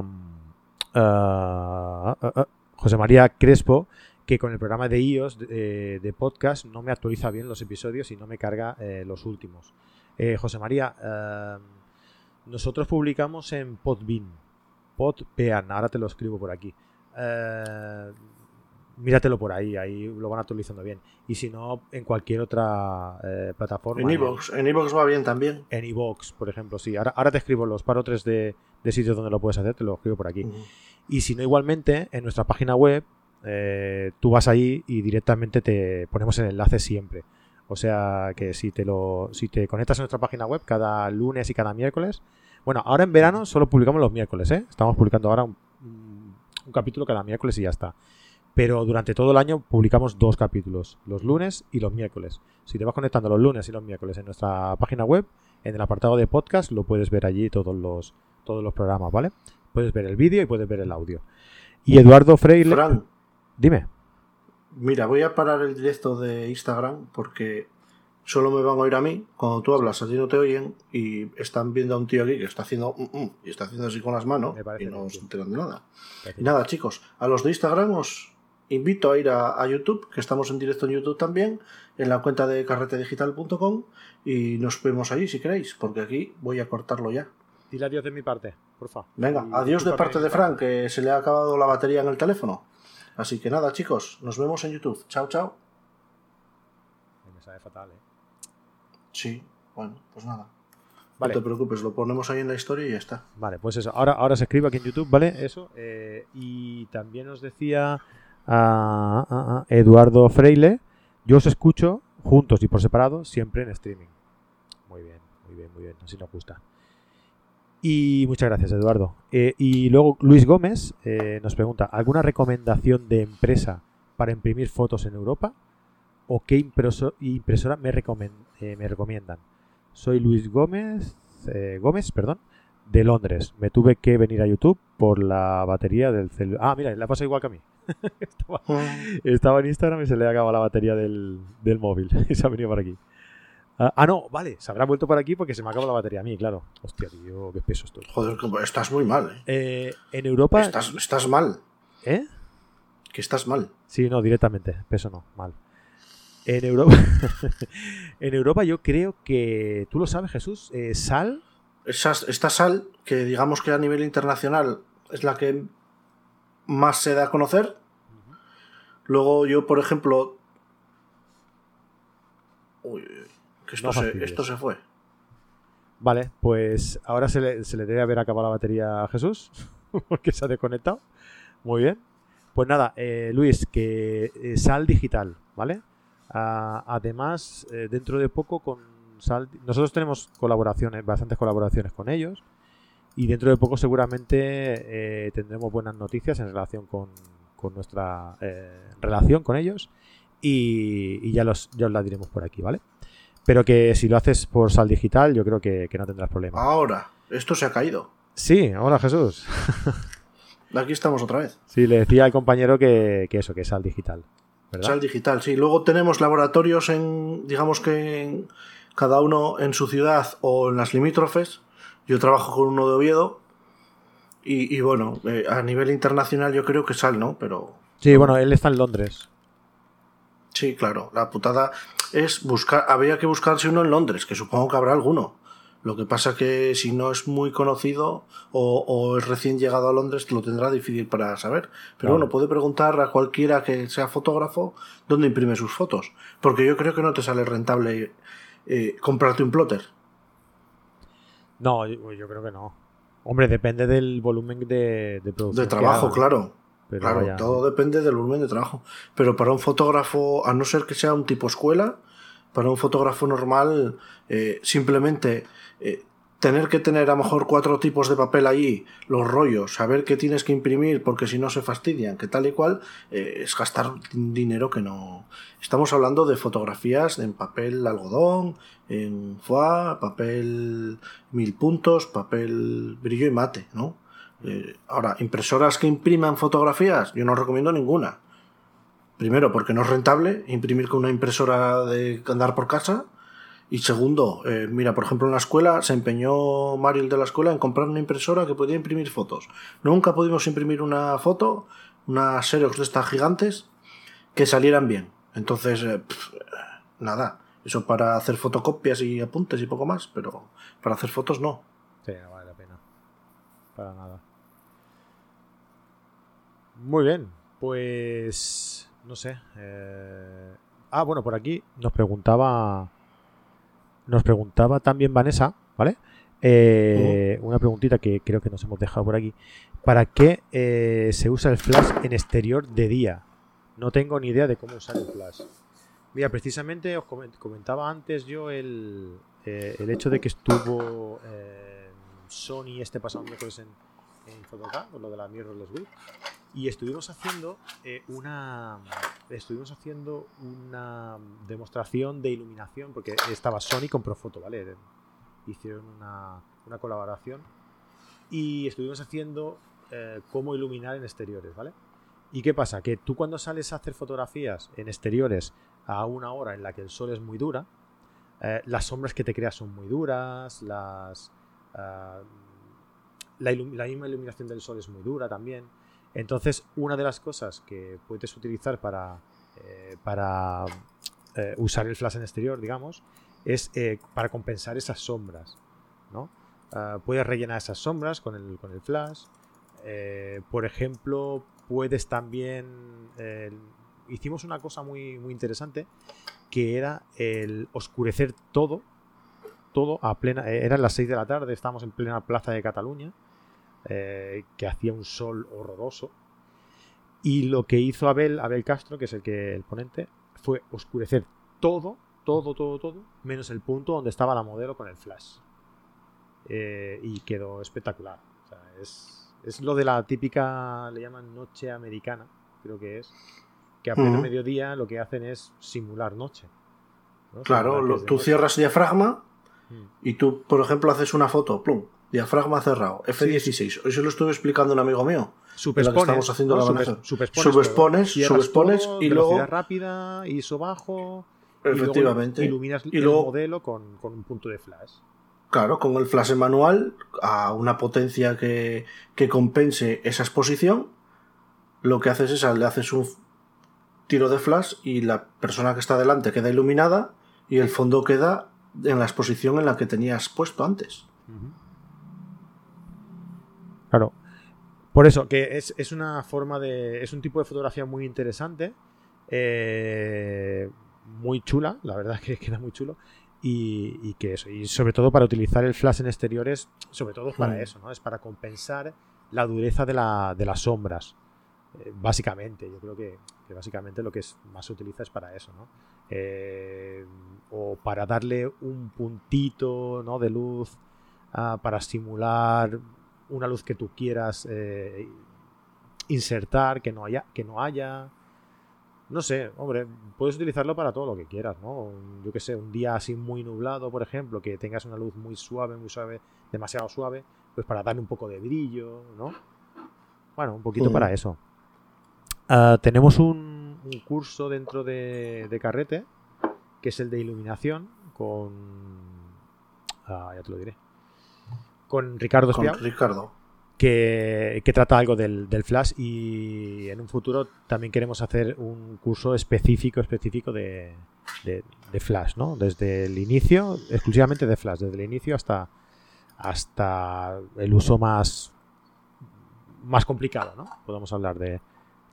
uh, uh, José María Crespo que con el programa de iOS de, de, podcast no me actualiza bien los episodios y no me carga eh, los últimos. Eh, José María, eh, nosotros publicamos en Podbean, Podbean, ahora te lo escribo por aquí. míratelo por ahí, ahí lo van actualizando bien. Y si no, en cualquier otra plataforma. En Evox, en Evox va bien también. En Evox, por ejemplo, sí. Ahora, ahora te escribo los parotres de, de sitios donde lo puedes hacer, te lo escribo por aquí. Y si no, igualmente, en nuestra página web eh, tú vas ahí y directamente te ponemos el enlace siempre. O sea que si te lo si te conectas a nuestra página web cada lunes y cada miércoles, bueno, ahora en verano solo publicamos los miércoles, ¿eh? Estamos publicando ahora un, capítulo cada miércoles y ya está. Pero durante todo el año publicamos dos capítulos, los lunes y los miércoles. Si te vas conectando los lunes y los miércoles en nuestra página web, en el apartado de podcast, lo puedes ver allí todos los, todos los programas, ¿vale? Puedes ver el vídeo y puedes ver el audio. Y Eduardo Freire. Dime. Mira, voy a parar el directo de Instagram porque solo me van a oír a mí. Cuando tú hablas, a ti no te oyen y están viendo a un tío aquí que está haciendo mm, mm, y está haciendo así con las manos y no se enteran de nada. Y nada, chicos, a los de Instagram os invito a ir a, YouTube, que estamos en directo en YouTube también, en la cuenta de carretedigital.com y nos vemos ahí si queréis, porque aquí voy a cortarlo ya. Dile adiós de mi parte, por favor. Venga, adiós de parte de Frank, que se le ha acabado la batería en el teléfono. Así que nada, chicos, nos vemos en YouTube. Chao, chao. Me sabe fatal, ¿eh? Sí, bueno, pues nada. No te preocupes, lo ponemos ahí en la historia y ya está. Vale, pues eso. Ahora, ahora se escribe aquí en YouTube, ¿vale? Eso. Eh, y también os decía a, Eduardo Freile, yo os escucho juntos y por separado, siempre en streaming. Muy bien, muy bien, muy bien. Así nos gusta. Y muchas gracias, Eduardo. Eh, y luego Luis Gómez eh, nos pregunta, ¿alguna recomendación de empresa para imprimir fotos en Europa? ¿O qué impresora me, eh, me, recomiendan? Soy Luis Gómez, Gómez perdón, de Londres. Me tuve que venir a YouTube por la batería del celular. Ah, mira, la pasa igual que a mí. *laughs* estaba, en Instagram y se le acaba la batería del, del móvil *laughs* y se ha venido por aquí. Ah, ah, no, vale, se habrá vuelto por aquí porque se me acaba la batería a mí, claro. Hostia, tío, qué peso estoy. Joder, estás muy mal, ¿eh? eh en Europa. Estás, estás mal. ¿Eh? Que estás mal. Sí, no, directamente. Peso no, mal. En Europa. *laughs* en Europa yo creo que. ¿Tú lo sabes, Jesús? Eh, sal. esta sal, que digamos que a nivel internacional es la que más se da a conocer. Luego yo, por ejemplo. Uy, esto, se, fue. Vale, pues ahora se le, debe haber acabado la batería a Jesús, *laughs* porque se ha desconectado. Muy bien. Pues nada, eh, Luis, que eh, Sal Digital, ¿vale? Ah, además, eh, dentro de poco con Sal... Nosotros tenemos colaboraciones, bastantes colaboraciones con ellos. Y dentro de poco seguramente tendremos buenas noticias en relación con, nuestra relación con ellos. Y, ya, los, ya os las diremos por aquí, ¿vale? Pero que si lo haces por sal digital, yo creo que, no tendrás problema. Ahora, esto se ha caído. Sí, hola Jesús. Aquí estamos otra vez. Sí, le decía al compañero que, eso, que es sal digital. Sal digital, sí. Luego tenemos laboratorios en, digamos que en, cada uno en su ciudad o en las limítrofes. Yo trabajo con uno de Oviedo. Y, bueno, eh, a nivel internacional yo creo que sal, ¿no? Pero. Sí, bueno, él está en Londres. Sí, claro. La putada es buscar, había que buscarse uno en Londres, que supongo que habrá alguno. Lo que pasa que si no es muy conocido o, es recién llegado a Londres, lo tendrá difícil para saber. Pero bueno, puede preguntar a cualquiera que sea fotógrafo dónde imprime sus fotos. Porque yo creo que no te sale rentable eh, comprarte un plotter. No, yo, creo que no. Hombre, depende del volumen de, de producción. De trabajo, claro. Claro, todo depende del volumen de trabajo. Pero para un fotógrafo, a no ser que sea un tipo escuela, para un fotógrafo normal, eh, simplemente eh, tener que tener a lo mejor cuatro tipos de papel allí, los rollos, saber qué tienes que imprimir porque si no se fastidian, que tal y cual, eh, es gastar dinero que no. Estamos hablando de fotografías en papel algodón, en foie, papel mil puntos, papel brillo y mate, ¿no? Ahora, impresoras que impriman fotografías, yo no recomiendo ninguna. Primero, porque no es rentable imprimir con una impresora de andar por casa. Y segundo, eh, mira, por ejemplo, en la escuela se empeñó Mario el de la escuela en comprar una impresora que podía imprimir fotos. Nunca pudimos imprimir una foto, unas Xerox de estas gigantes, que salieran bien. Entonces, eh, nada, eso para hacer fotocopias y apuntes y poco más, pero para hacer fotos no. Sí, no vale la pena. Para nada. Muy bien, pues no sé. Eh, ah, bueno, por aquí nos preguntaba. Nos preguntaba también Vanessa, ¿vale? Eh, una preguntita que creo que nos hemos dejado por aquí. ¿Para qué eh, se usa el flash en exterior de día? No tengo ni idea de cómo usar el flash. Mira, precisamente os comentaba antes yo el, el hecho de que estuvo Sony este pasado miércoles en, en Photocard, por lo de la Mirrorless Week. Y estuvimos haciendo eh, una estuvimos haciendo una demostración de iluminación, porque estaba Sony con Profoto, ¿vale? Hicieron una, una colaboración. Y estuvimos haciendo eh, cómo iluminar en exteriores, ¿vale? ¿Y qué pasa? Que tú cuando sales a hacer fotografías en exteriores a una hora en la que el sol es muy dura, eh, las sombras que te creas son muy duras, las, la, misma iluminación del sol es muy dura también. Entonces, una de las cosas que puedes utilizar para, eh, para eh, usar el flash en exterior, digamos, es eh, para compensar esas sombras. ¿no? Ah, puedes rellenar esas sombras con el, con el flash. por ejemplo, puedes también... hicimos una cosa muy, muy interesante que era el oscurecer todo todo a plena. Eran las 6 de la tarde, estábamos en plena plaza de Cataluña. Eh, que hacía un sol horroroso. Y lo que hizo Abel, Abel Castro, que es el que el ponente, fue oscurecer todo, todo, todo, todo, menos el punto donde estaba la modelo con el flash. Eh, y quedó espectacular. es, es, lo de la típica, le llaman noche americana, creo que es, que a pleno mediodía lo que hacen es simular noche. Claro, tú cierras diafragma mm. y tú, por ejemplo, haces una foto, plum, diafragma cerrado, F16. Hoy se lo estuve explicando un amigo mío. Superpones, estamos haciendo la subexpones, subexpones, y luego rápida, ISO bajo, efectivamente, y iluminas el modelo con, un punto de flash. Claro, con el flash manual a una potencia que, que compense esa exposición, lo que haces es le haces un tiro de flash y la persona que está delante queda iluminada y el fondo queda en la exposición en la que tenías puesto antes. Claro. Por eso, que es, una forma de. Es un tipo de fotografía muy interesante. Eh, muy chula, la verdad es *laughs* que queda muy chulo. Y, que eso, y sobre todo para utilizar el flash en exteriores, sobre todo es para mm. eso, ¿no? Es para compensar la dureza de, las sombras. Eh, básicamente, yo creo que, básicamente lo que más se utiliza es para eso, ¿no? Eh, o para darle un puntito ¿no? de luz ah, para simular una luz que tú quieras eh, insertar, que no haya, que no haya. No sé, hombre, puedes utilizarlo para todo lo que quieras, ¿no? Yo que sé, un día así muy nublado, por ejemplo, que tengas una luz muy suave, muy suave, demasiado suave, pues para darle un poco de brillo, ¿no? Bueno, un poquito para eso. Ah, tenemos un, curso dentro de, de, Carrete, que es el de iluminación, con... Ah, ya te lo diré con Ricardo Espiao. Ricardo. Que, trata algo del, flash y en un futuro también queremos hacer un curso específico específico de, de, flash, ¿no? Desde el inicio, exclusivamente de flash, desde el inicio hasta, hasta el uso más, más complicado, ¿no? Podemos hablar de,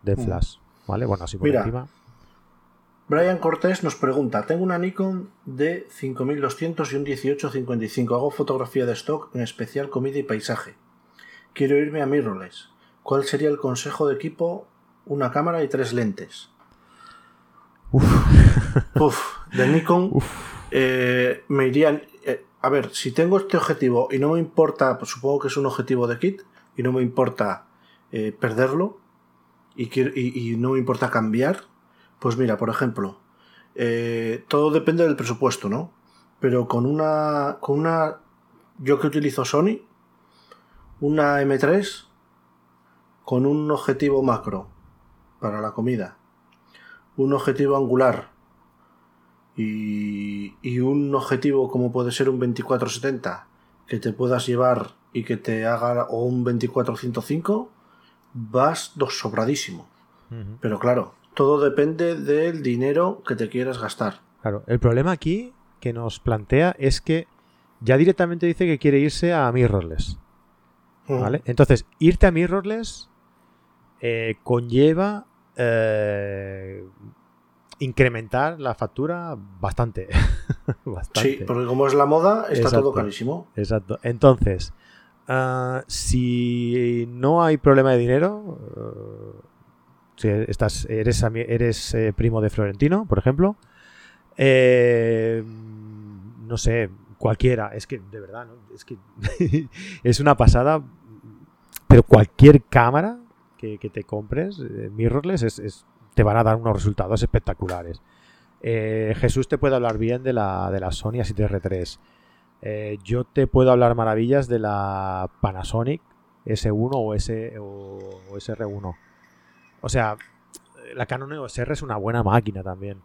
de mm. flash, ¿vale? Bueno, así por encima. Brian Cortés nos pregunta, tengo una Nikon de 5200 y un 1855, hago fotografía de stock, en especial comida y paisaje. Quiero irme a mirrorless. ¿Cuál sería el consejo de equipo? Una cámara y tres lentes. Uf. *laughs* de Nikon eh, me irían... Eh, a ver, si tengo este objetivo y no me importa, pues supongo que es un objetivo de kit y no me importa eh, perderlo y, y, no me importa cambiar, pues mira, por ejemplo, todo depende del presupuesto, ¿no? Pero con una, con una, yo que utilizo Sony, una M3 con un objetivo macro para la comida un objetivo angular y, un objetivo como puede ser un 2470 que te puedas llevar y que te haga o un 2405 vas dos sobradísimo pero claro todo depende del dinero que te quieras gastar claro el problema aquí que nos plantea es que ya directamente dice que quiere irse a mirrorless ¿vale? entonces irte a mirrorless eh, conlleva eh, incrementar la factura bastante. *laughs* Sí, porque como es la moda, está todo carísimo. Exacto. Entonces, ah, si no hay problema de dinero, estás, eres, eres eh, primo de Florentino, por ejemplo, no sé, cualquiera, es que de verdad, es que *laughs* es una pasada, pero cualquier cámara que, te compres, eh, mirrorless, es, te van a dar unos resultados espectaculares. Eh, Jesús te puede hablar bien de la, de la Sony A7R3. Eh, yo te puedo hablar maravillas de la Panasonic S1 o, S, o, SR1. O sea, la Canon EOS R es una buena máquina también.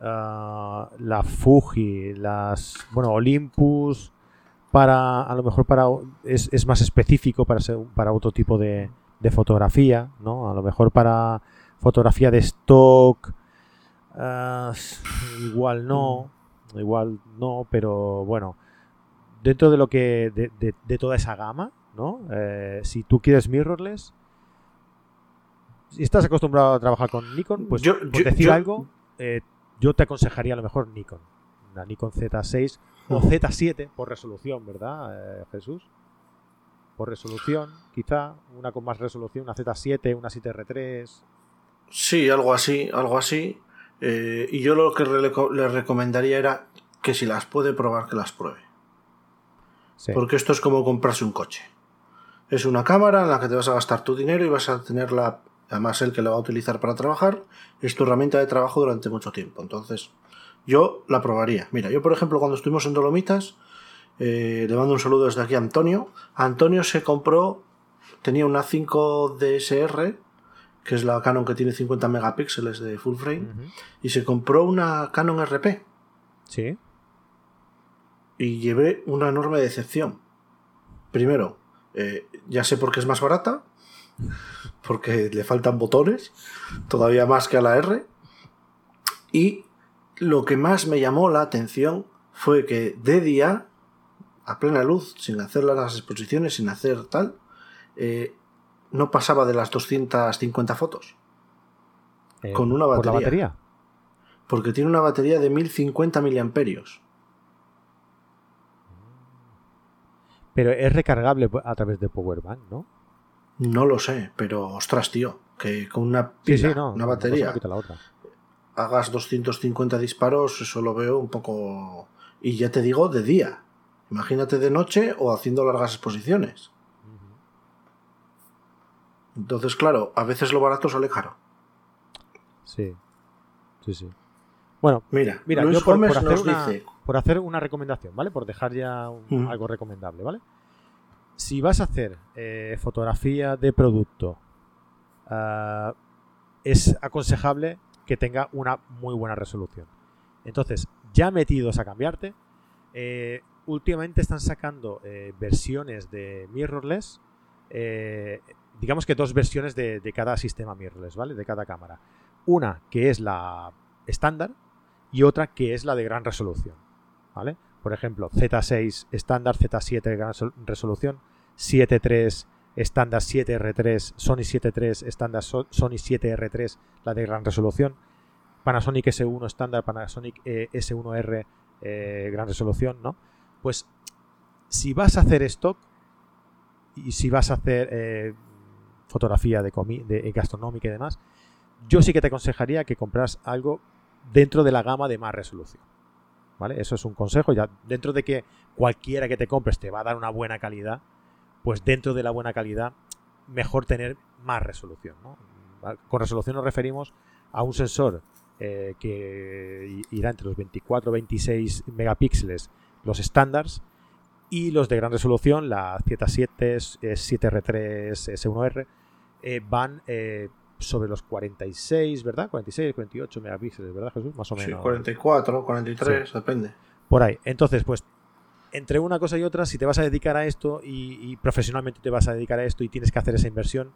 Ah, la Fuji, las. Bueno, Olympus. Para. A lo mejor para. Es, es más específico para, ser, para otro tipo de, de fotografía, ¿no? A lo mejor para fotografía de stock, ah, igual no, igual no, pero bueno, dentro de lo que, de, toda esa gama, ¿no? Eh, si tú quieres mirrorless, si estás acostumbrado a trabajar con Nikon, pues por decir algo, eh, yo te aconsejaría a lo mejor Nikon, la Nikon Z6 o Z7 por resolución, ¿verdad, eh, Jesús? por resolución, quizá, una con más resolución, una Z7, una 7R3. Sí, algo así, algo así. Eh, y yo lo que le, recomendaría era que si las puede probar, que las pruebe. Porque esto es como comprarse un coche. Es una cámara en la que te vas a gastar tu dinero y vas a tenerla, además el que la va a utilizar para trabajar, es tu herramienta de trabajo durante mucho tiempo. Entonces, yo la probaría. Mira, yo por ejemplo cuando estuvimos en Dolomitas, eh, le mando un saludo desde aquí a Antonio. Antonio se compró, tenía una 5 DSR, que es la Canon que tiene 50 megapíxeles de full frame, y se compró una Canon RP. Sí. Y llevé una enorme decepción. Primero, eh, ya sé por qué es más barata, porque le faltan botones, todavía más que a la R. Y lo que más me llamó la atención fue que de día a plena luz, sin hacer las exposiciones, sin hacer tal, eh, no pasaba de las 250 fotos. Eh, con una batería. ¿Por batería? Porque tiene una batería de 1050 miliamperios. Pero es recargable a través de Powerbank, ¿no? No lo sé, pero ostras, tío, que con una pila, una batería, hagas 250 disparos, eso lo veo un poco... Y ya te digo, de día. Imagínate de noche o haciendo largas exposiciones. Entonces, claro, a veces lo barato sale caro. Sí, sí, sí. Bueno, mira, mira yo por, hacer una, por, hacer una, recomendación, ¿vale? Por dejar ya algo recomendable, ¿vale? Si vas a hacer eh, fotografía de producto, ah, es aconsejable que tenga una muy buena resolución. Entonces, ya metidos a cambiarte, eh, últimamente están sacando eh, versiones de mirrorless, digamos que dos versiones de, cada sistema mirrorless, ¿vale? De cada cámara. Una que es la estándar y otra que es la de gran resolución. ¿Vale? Por ejemplo, Z6 estándar, Z7 de gran resolución, 7.3 estándar 7R3, Sony 7.3 estándar Sony 7R3, la de gran resolución, Panasonic S1 estándar, Panasonic eh, S1R eh, gran resolución, ¿no? Pues si vas a hacer stock y si vas a hacer eh, fotografía de, de, gastronómica y demás, yo sí que te aconsejaría que compras algo dentro de la gama de más resolución. ¿Vale? Eso es un consejo. Ya dentro de que cualquiera que te compres te va a dar una buena calidad, pues dentro de la buena calidad, mejor tener más resolución. Con resolución nos referimos a un sensor eh, que irá entre los 24 y 26 megapíxeles, los estándares, y los de gran resolución, la Z7, 7R3, S1R, van eh, sobre los 46, ¿verdad? 46, 48 megapíxeles, ¿verdad, Jesús? Más o menos. Sí, 44, 43, depende. Por ahí. Entonces, pues, entre una cosa y otra, si te vas a dedicar a esto y, profesionalmente te vas a dedicar a esto y tienes que hacer esa inversión,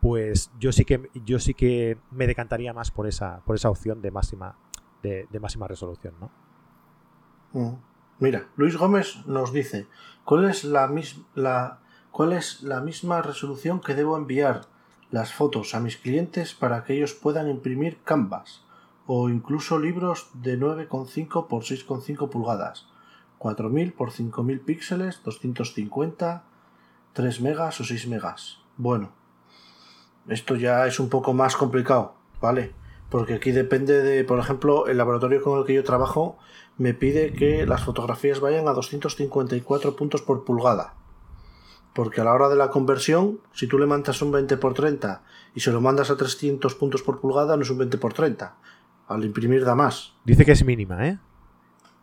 pues yo sí que yo sí que me decantaría más por esa por esa opción de máxima de, máxima resolución, ¿no? Mm. Mira, Luis Gómez nos dice, ¿cuál es la, la, ¿cuál es la misma resolución que debo enviar las fotos a mis clientes para que ellos puedan imprimir canvas o incluso libros de 9,5 por 6,5 pulgadas, 4000 por 5000 píxeles, 250, 3 megas o 6 megas? Bueno, esto ya es un poco más complicado, ¿vale? Porque aquí depende de, por ejemplo, el laboratorio con el que yo trabajo me pide que las fotografías vayan a 254 puntos por pulgada. Porque a la hora de la conversión, si tú le mandas un 20 por 30 y se lo mandas a 300 puntos por pulgada, no es un 20 por 30. Al imprimir da más. Dice que es mínima, ¿eh?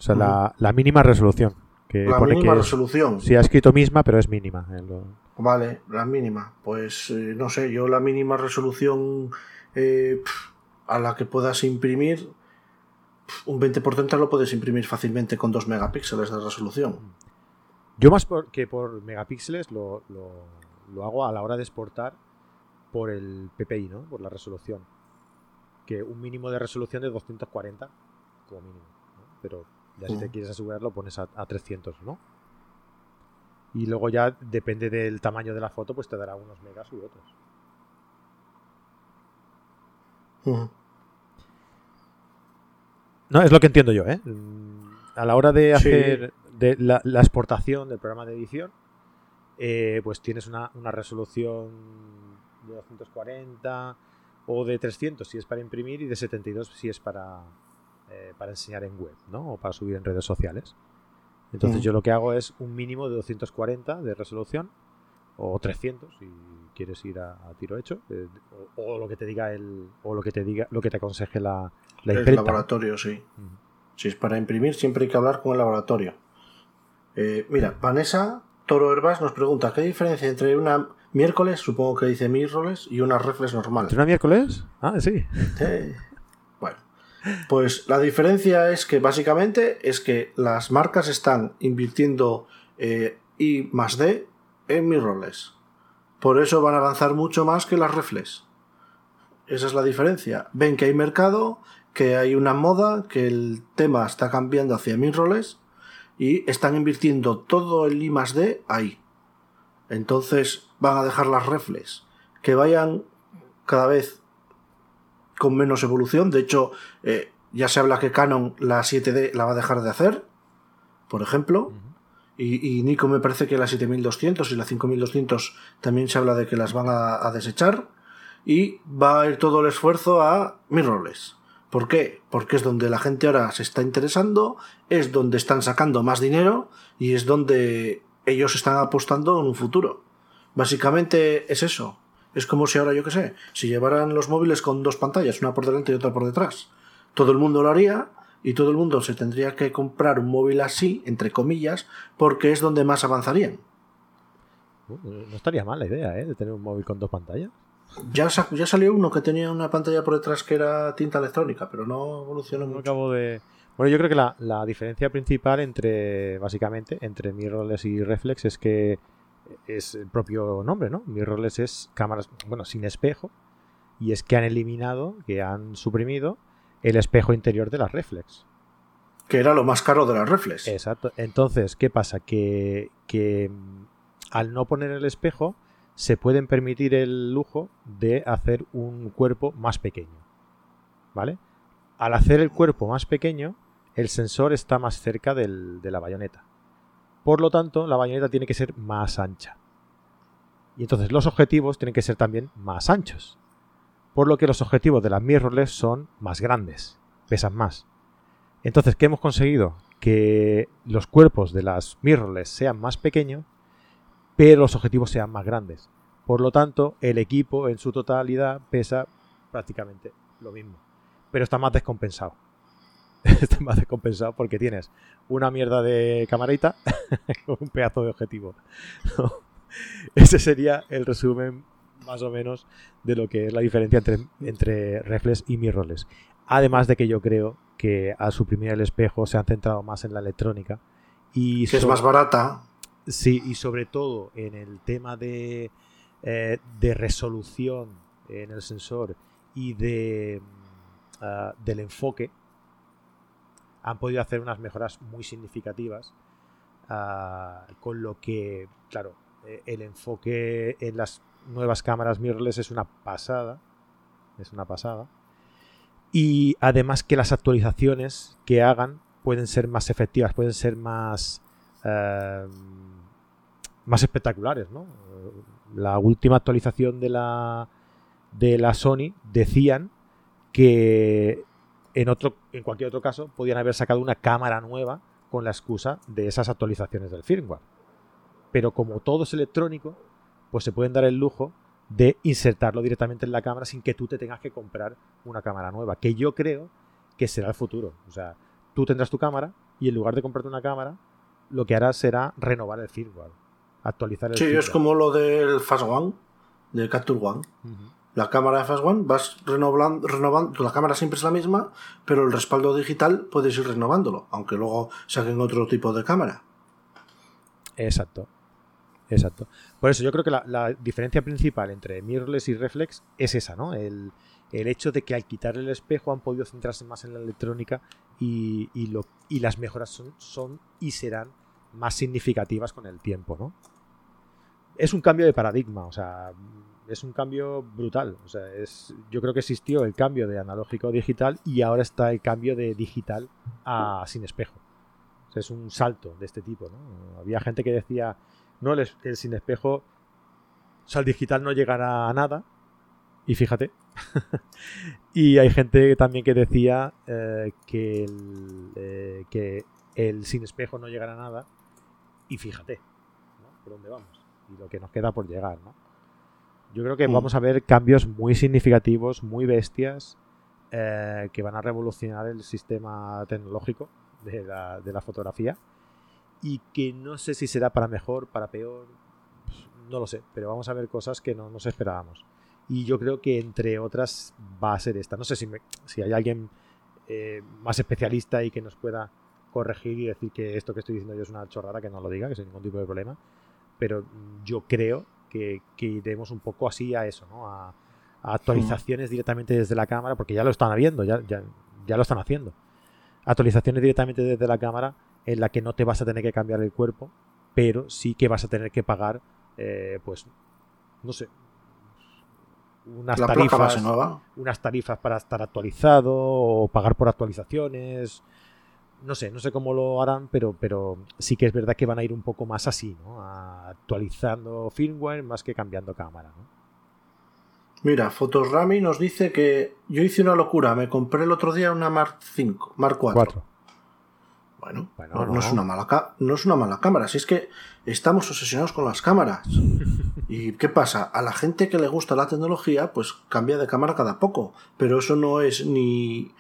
O sea, la, mínima resolución. Que la mínima resolución. sí, ha escrito misma, pero es mínima. Vale, la mínima. Pues eh, no sé, yo la mínima resolución eh, a la que puedas imprimir un 20 por 30 lo puedes imprimir fácilmente con 2 megapíxeles de resolución. Yo más que por megapíxeles lo, hago a la hora de exportar por el PPI, ¿no? Por la resolución. Que un mínimo de resolución de 240 como mínimo. Pero ya si te quieres asegurar lo pones a, 300, ¿no? Y luego ya depende del tamaño de la foto, pues te dará unos megas u otros. No, es lo que entiendo yo, ¿eh? A la hora de hacer de la, exportación del programa de edición, eh, pues tienes una, resolución de 240 o de 300 si es para imprimir y de 72 si es para, eh, para enseñar en web, ¿no? O para subir en redes sociales. Entonces yo lo que hago es un mínimo de 240 de resolución o 300 si quieres ir a, tiro hecho eh, o, lo que te diga el o lo que te diga lo que te aconseje la, la el laboratorio sí. Si es para imprimir siempre hay que hablar con el laboratorio. Eh, mira Vanessa Toro Herbas nos pregunta qué diferencia entre una miércoles supongo que dice miércoles y una reflex normal ¿Entre una miércoles ah sí. Bueno pues la diferencia es que básicamente es que las marcas están invirtiendo eh, I más D en mirrorless. Por eso van a avanzar mucho más que las reflex. Esa es la diferencia. Ven que hay mercado, que hay una moda, que el tema está cambiando hacia mirrorless y están invirtiendo todo el I más D ahí. Entonces van a dejar las reflex que vayan cada vez con menos evolución. De hecho, eh, ya se habla que Canon la 7D la va a dejar de hacer, por ejemplo. Y, Nico me parece que la 7200 y la 5200 también se habla de que las van a, desechar. Y va a ir todo el esfuerzo a mirrorless. ¿Por qué? Porque es donde la gente ahora se está interesando, es donde están sacando más dinero y es donde ellos están apostando en un futuro. Básicamente es eso. Es como si ahora, yo qué sé, si llevaran los móviles con dos pantallas, una por delante y otra por detrás. Todo el mundo lo haría, y todo el mundo se tendría que comprar un móvil así, entre comillas, porque es donde más avanzarían. No estaría mal la idea, ¿eh? De tener un móvil con dos pantallas. Ya, ya salió uno que tenía una pantalla por detrás que era tinta electrónica, pero no evolucionó mucho. Acabo de... Bueno, yo creo que la, la, diferencia principal entre, básicamente, entre mirrorless y reflex es que es el propio nombre, ¿no? Mirrorless es cámaras, bueno, sin espejo, y es que han eliminado, que han suprimido el espejo interior de las reflex. Que era lo más caro de las reflex. Exacto. Entonces, ¿qué pasa? Que, que mm, al no poner el espejo, se pueden permitir el lujo de hacer un cuerpo más pequeño. ¿Vale? Al hacer el cuerpo más pequeño, el sensor está más cerca de la bayoneta. Por lo tanto, la bayoneta tiene que ser más ancha. Y entonces los objetivos tienen que ser también más anchos. Por lo que los objetivos de las mirrorless son más grandes, pesan más. Entonces, ¿qué hemos conseguido? Que los cuerpos de las mirrorless sean más pequeños, pero los objetivos sean más grandes. Por lo tanto, el equipo en su totalidad pesa prácticamente lo mismo. Pero está más descompensado. *laughs* está más descompensado porque tienes una mierda de camarita *laughs* con un pedazo de objetivo. *laughs* Ese sería el resumen más o menos de lo que es la diferencia entre, entre reflex y mirrorless. Además de que yo creo que al suprimir el espejo se han centrado más en la electrónica. Y que es más barata. Sí, y sobre todo en el tema de, eh, de resolución en el sensor y de, ah, del enfoque, han podido hacer unas mejoras muy significativas. Ah, con lo que, claro, eh, el enfoque en las nuevas cámaras mirrorless es una pasada. Es una pasada. Y además que las actualizaciones que hagan pueden ser más efectivas, pueden ser más, eh, más espectaculares. ¿no? La última actualización de la, de la Sony decían que en, otro, en cualquier otro caso podían haber sacado una cámara nueva con la excusa de esas actualizaciones del firmware pero como todo es electrónico, pues se pueden dar el lujo de insertarlo directamente en la cámara sin que tú te tengas que comprar una cámara nueva, que yo creo que será el futuro. O sea, tú tendrás tu cámara y en lugar de comprarte una cámara, lo que harás será renovar el firmware, actualizar el Sí, es como lo del Fast One, del Capture One. La cámara de Fast One vas renovando, renovando, la cámara siempre es la misma, pero el respaldo digital puedes ir renovándolo, aunque luego saquen otro tipo de cámara. Exacto. Exacto. Por eso yo creo que la, diferencia principal entre mirrorless y reflex es esa, ¿no? El, hecho de que al quitar el espejo han podido centrarse más en la electrónica y, lo, y las mejoras son, son, y serán más significativas con el tiempo, ¿no? Es un cambio de paradigma, o sea, es un cambio brutal. O sea, es, yo creo que existió el cambio de analógico a digital y ahora está el cambio de digital a sin espejo. O sea, es un salto de este tipo, ¿no? Había gente que decía, no, el, sin espejo, o sea, el digital no llegará a nada. Y fíjate. *laughs* y hay gente también que decía eh, que, el, eh, que el sin espejo no llegará a nada. Y fíjate, ¿no? ¿Por dónde vamos? Y lo que nos queda por llegar, ¿no? Yo creo que mm. vamos a ver cambios muy significativos, muy bestias, eh, que van a revolucionar el sistema tecnológico de la, de la fotografía y que no sé si será para mejor, para peor, no lo sé, pero vamos a ver cosas que no nos esperábamos. Y yo creo que entre otras va a ser esta. No sé si, si hay alguien eh, más especialista y que nos pueda corregir y decir que esto que estoy diciendo yo es una chorrada, que no lo diga, que sin ningún tipo de problema. Pero yo creo que, que iremos un poco así a eso, ¿no? A, actualizaciones directamente desde la cámara, porque ya lo están habiendo, ya, ya, ya lo están haciendo. Actualizaciones directamente desde la cámara en la que no te vas a tener que cambiar el cuerpo, pero sí que vas a tener que pagar, eh, pues, no sé, unas tarifas, unas tarifas para estar actualizado o pagar por actualizaciones. No sé, no sé cómo lo harán, pero, pero sí que es verdad que van a ir un poco más así, ¿no? actualizando firmware más que cambiando cámara, ¿no? Mira, Rami nos dice que yo hice una locura, me compré el otro día una Mark 5, Mark 4. Bueno, no, es una mala no es una mala cámara, si es que estamos obsesionados con las cámaras. *laughs* ¿Y qué pasa? A la gente que le gusta la tecnología, pues cambia de cámara cada poco, pero eso no es ni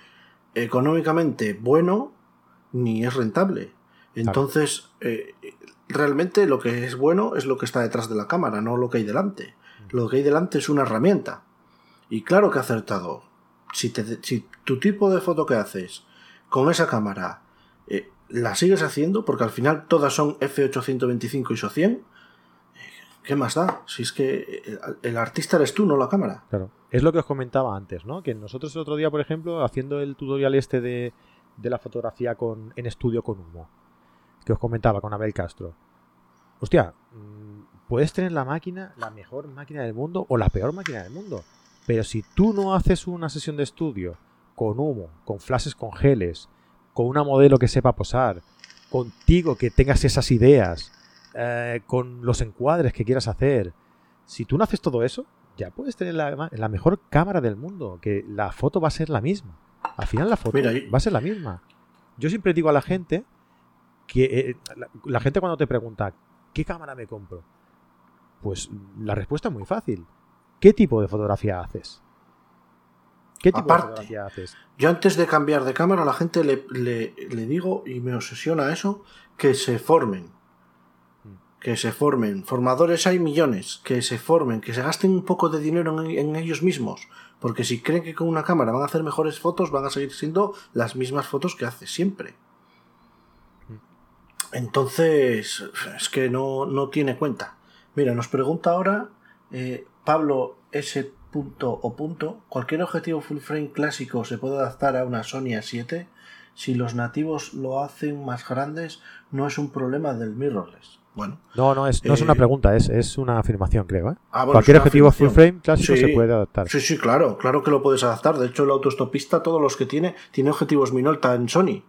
económicamente bueno ni es rentable. Entonces, eh, realmente lo que es bueno es lo que está detrás de la cámara, no lo que hay delante. Mm. Lo que hay delante es una herramienta. Y claro que ha acertado. Si, si tu tipo de foto que haces con esa cámara eh, la sigues haciendo porque al final todas son F825 ISO 100. ¿Qué más da? Si es que el, artista eres tú, no la cámara. Claro. Es lo que os comentaba antes, ¿no? Que nosotros el otro día, por ejemplo, haciendo el tutorial este de, de la fotografía con, en estudio con humo, que os comentaba con Abel Castro. Hostia, mm, puedes tener la máquina, la mejor máquina del mundo o la peor máquina del mundo, pero si tú no haces una sesión de estudio con humo, con flashes con geles, con una modelo que sepa posar, contigo que tengas esas ideas, eh, con los encuadres que quieras hacer, si tú no haces todo eso, ya puedes tener la, mejor cámara del mundo, que la foto va a ser la misma. Al final la foto va a ser la misma. Yo siempre digo a la gente que eh, la, gente cuando te pregunta, ¿qué cámara me compro? Pues la respuesta es muy fácil. ¿Qué tipo de fotografía haces? ¿Qué tipo de fotografía haces? Yo antes de cambiar de cámara a la gente le, le digo y me obsesiona eso, que se formen que se formen, formadores hay millones, que se formen, que se gasten un poco de dinero en, ellos mismos, porque si creen que con una cámara van a hacer mejores fotos, van a seguir siendo las mismas fotos que hace siempre. Entonces, es que no, no tiene cuenta. Mira, nos pregunta ahora eh, Pablo S. o punto, ¿cualquier objetivo full frame clásico se puede adaptar a una Sony A7? Si los nativos lo hacen más grandes, no es un problema del mirrorless. Bueno, no, no es, no es una eh, pregunta, es, es una afirmación, creo. ¿eh? Ah, Cualquier objetivo full frame clásico se puede adaptar. Sí, sí, claro, claro que lo puedes adaptar. De hecho, el autostopista, todos los que tiene, tiene objetivos Minolta en Sony.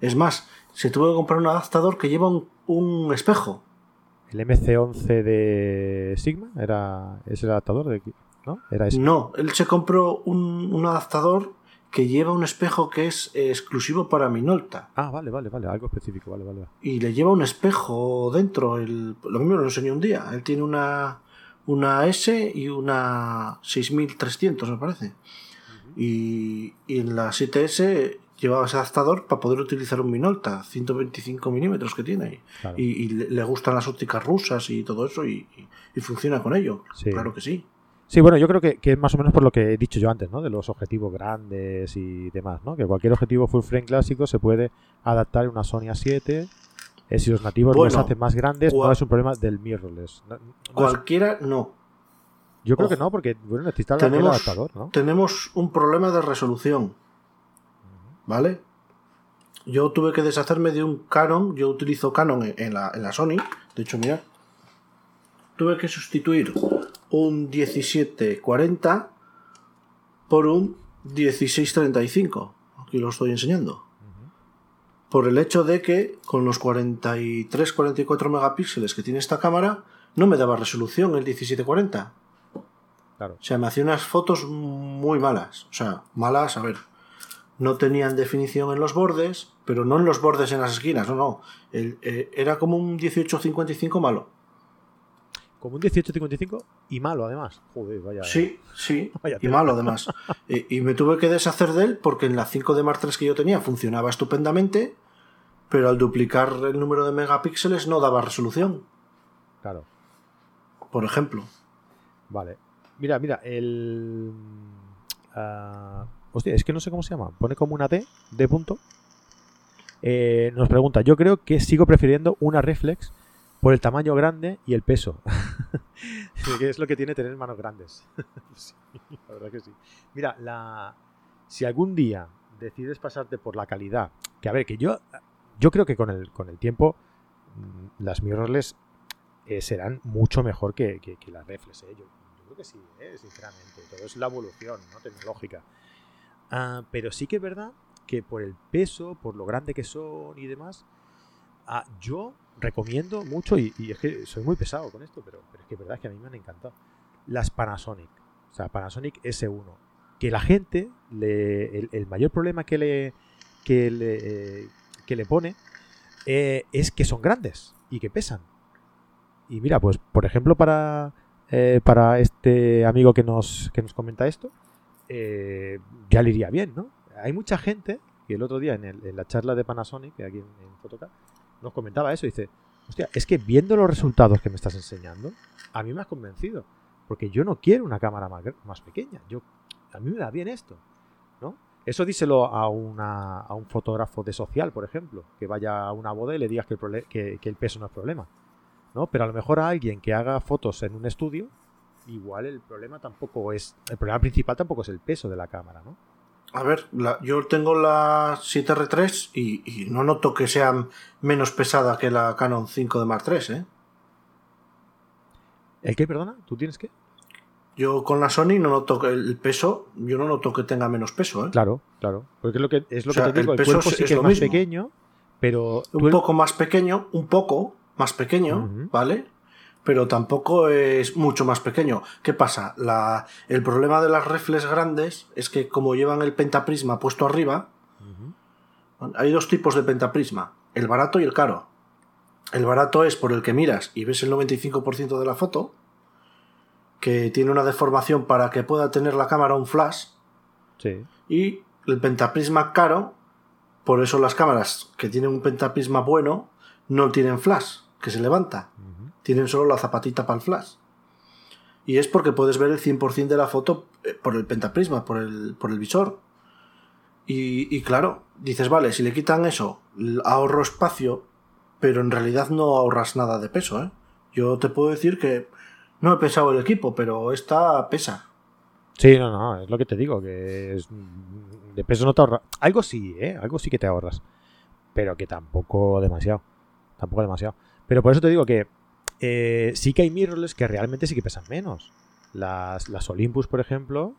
Es más, se tuvo que comprar un adaptador que lleva un, espejo. ¿El MC11 de Sigma era ese adaptador? De, ¿No? Era ese. No, él se compró un, un adaptador que lleva un espejo que es eh, exclusivo para Minolta. Ah, vale, vale, vale, algo específico, vale, vale. Y le lleva un espejo dentro, el, lo mismo lo enseñó un día. Él tiene una, una S y una 6300, me parece. y, en la 7S llevaba ese adaptador para poder utilizar un Minolta, 125 milímetros que tiene. Y, le gustan las ópticas rusas y todo eso y, funciona con ello. Claro que sí. Sí, bueno, yo creo que, es más o menos por lo que he dicho yo antes, ¿no? De los objetivos grandes y demás, ¿no? Que cualquier objetivo full frame clásico se puede adaptar en una Sony A7. Eh, si los nativos los hacen más grandes, no es un problema del mirrorless. cualquiera, no. Yo creo que no, porque bueno, necesita el adaptador, ¿no? Tenemos un problema de resolución. ¿Vale? Yo tuve que deshacerme de un Canon. Yo utilizo Canon en la, en la Sony. De hecho, mira. Tuve que sustituir un 1740 por un 1635. Aquí lo estoy enseñando. Por el hecho de que con los 43-44 megapíxeles que tiene esta cámara, no me daba resolución el 1740. Claro. O sea, me hacía unas fotos muy malas. O sea, malas, a ver. No tenían definición en los bordes, pero no en los bordes en las esquinas, no, no. Eh, era como un 1855 malo. Como un 1855 y malo además. Joder, vaya. Sí, sí. *laughs* y malo además. y, me tuve que deshacer de él porque en la 5 de Mark 3 que yo tenía funcionaba estupendamente, pero al duplicar el número de megapíxeles no daba resolución. Claro. Por ejemplo. Vale. Mira, mira, el. Uh, hostia, es que no sé cómo se llama. Pone como una T de punto. Eh, nos pregunta, yo creo que sigo prefiriendo una reflex por el tamaño grande y el peso. *laughs* que es lo que tiene tener manos grandes. *laughs* la verdad que sí. Mira, la, si algún día decides pasarte por la calidad, que a ver, que yo, yo creo que con el, con el tiempo mm, las mirrorless eh, serán mucho mejor que, las reflex. Eh. Yo, creo que sí, eh, sinceramente. Todo es la evolución ¿no? tecnológica. Ah, pero sí que es verdad que por el peso, por lo grande que son y demás, ah, yo recomiendo mucho, y, es que soy muy pesado con esto, pero, pero, es que es verdad que a mí me han encantado. Las Panasonic, o sea, Panasonic S1. Que la gente, le, el, mayor problema que le, que le, que le pone eh, es que son grandes y que pesan. Y mira, pues por ejemplo, para, eh, para este amigo que nos, que nos comenta esto, eh, ya le iría bien, ¿no? Hay mucha gente, y el otro día en, en la charla de Panasonic, aquí en, en nos comentaba eso. Dice, hostia, es que viendo los resultados que me estás enseñando, a mí me has convencido. Porque yo no quiero una cámara más, pequeña. Yo, a mí me da bien esto. ¿no? Eso díselo a, una, a un fotógrafo de social, por ejemplo, que vaya a una boda y le digas que el, que, el peso no es problema. ¿no? Pero a lo mejor a alguien que haga fotos en un estudio, igual el problema tampoco es. El problema principal tampoco es el peso de la cámara, ¿no? A ver, yo tengo la 7R3 y, no noto que sea menos pesada que la Canon 5 de Mark III, ¿eh? ¿El qué, perdona? ¿Tú tienes qué? Yo con la Sony no noto que el peso, yo no noto que tenga menos peso, ¿eh? Claro, claro. Porque es lo que, es lo que te digo, el, peso cuerpo sí que es, más pequeño, pero. Un poco más pequeño, un poco más pequeño, ¿vale? Pero tampoco es mucho más pequeño. ¿Qué pasa? La, el problema de las reflex grandes es que, como llevan el pentaprisma puesto arriba, hay dos tipos de pentaprisma: el barato y el caro. El barato es por el que miras y ves el 95% de la foto que tiene una deformación para que pueda tener la cámara un flash. Sí. Y el pentaprisma caro, por eso las cámaras que tienen un pentaprisma bueno no tienen flash, que se levanta. Tienen solo la zapatita para el flash. Y es porque puedes ver el 100% de la foto eh, por el pentaprisma, por el, por el visor. Y, claro, dices, vale, si le quitan eso, ahorro espacio, pero en realidad no ahorras nada de peso. ¿eh? Yo te puedo decir que no he pesado el equipo, pero esta pesa. Sí, no, no, es lo que te digo, que de peso no te ahorras. Algo sí, ¿eh? Algo sí que te ahorras. Pero que tampoco demasiado. Tampoco demasiado. Pero por eso te digo que eh, sí que hay mirrorless que realmente sí que pesan menos. Las, las Olympus, por ejemplo,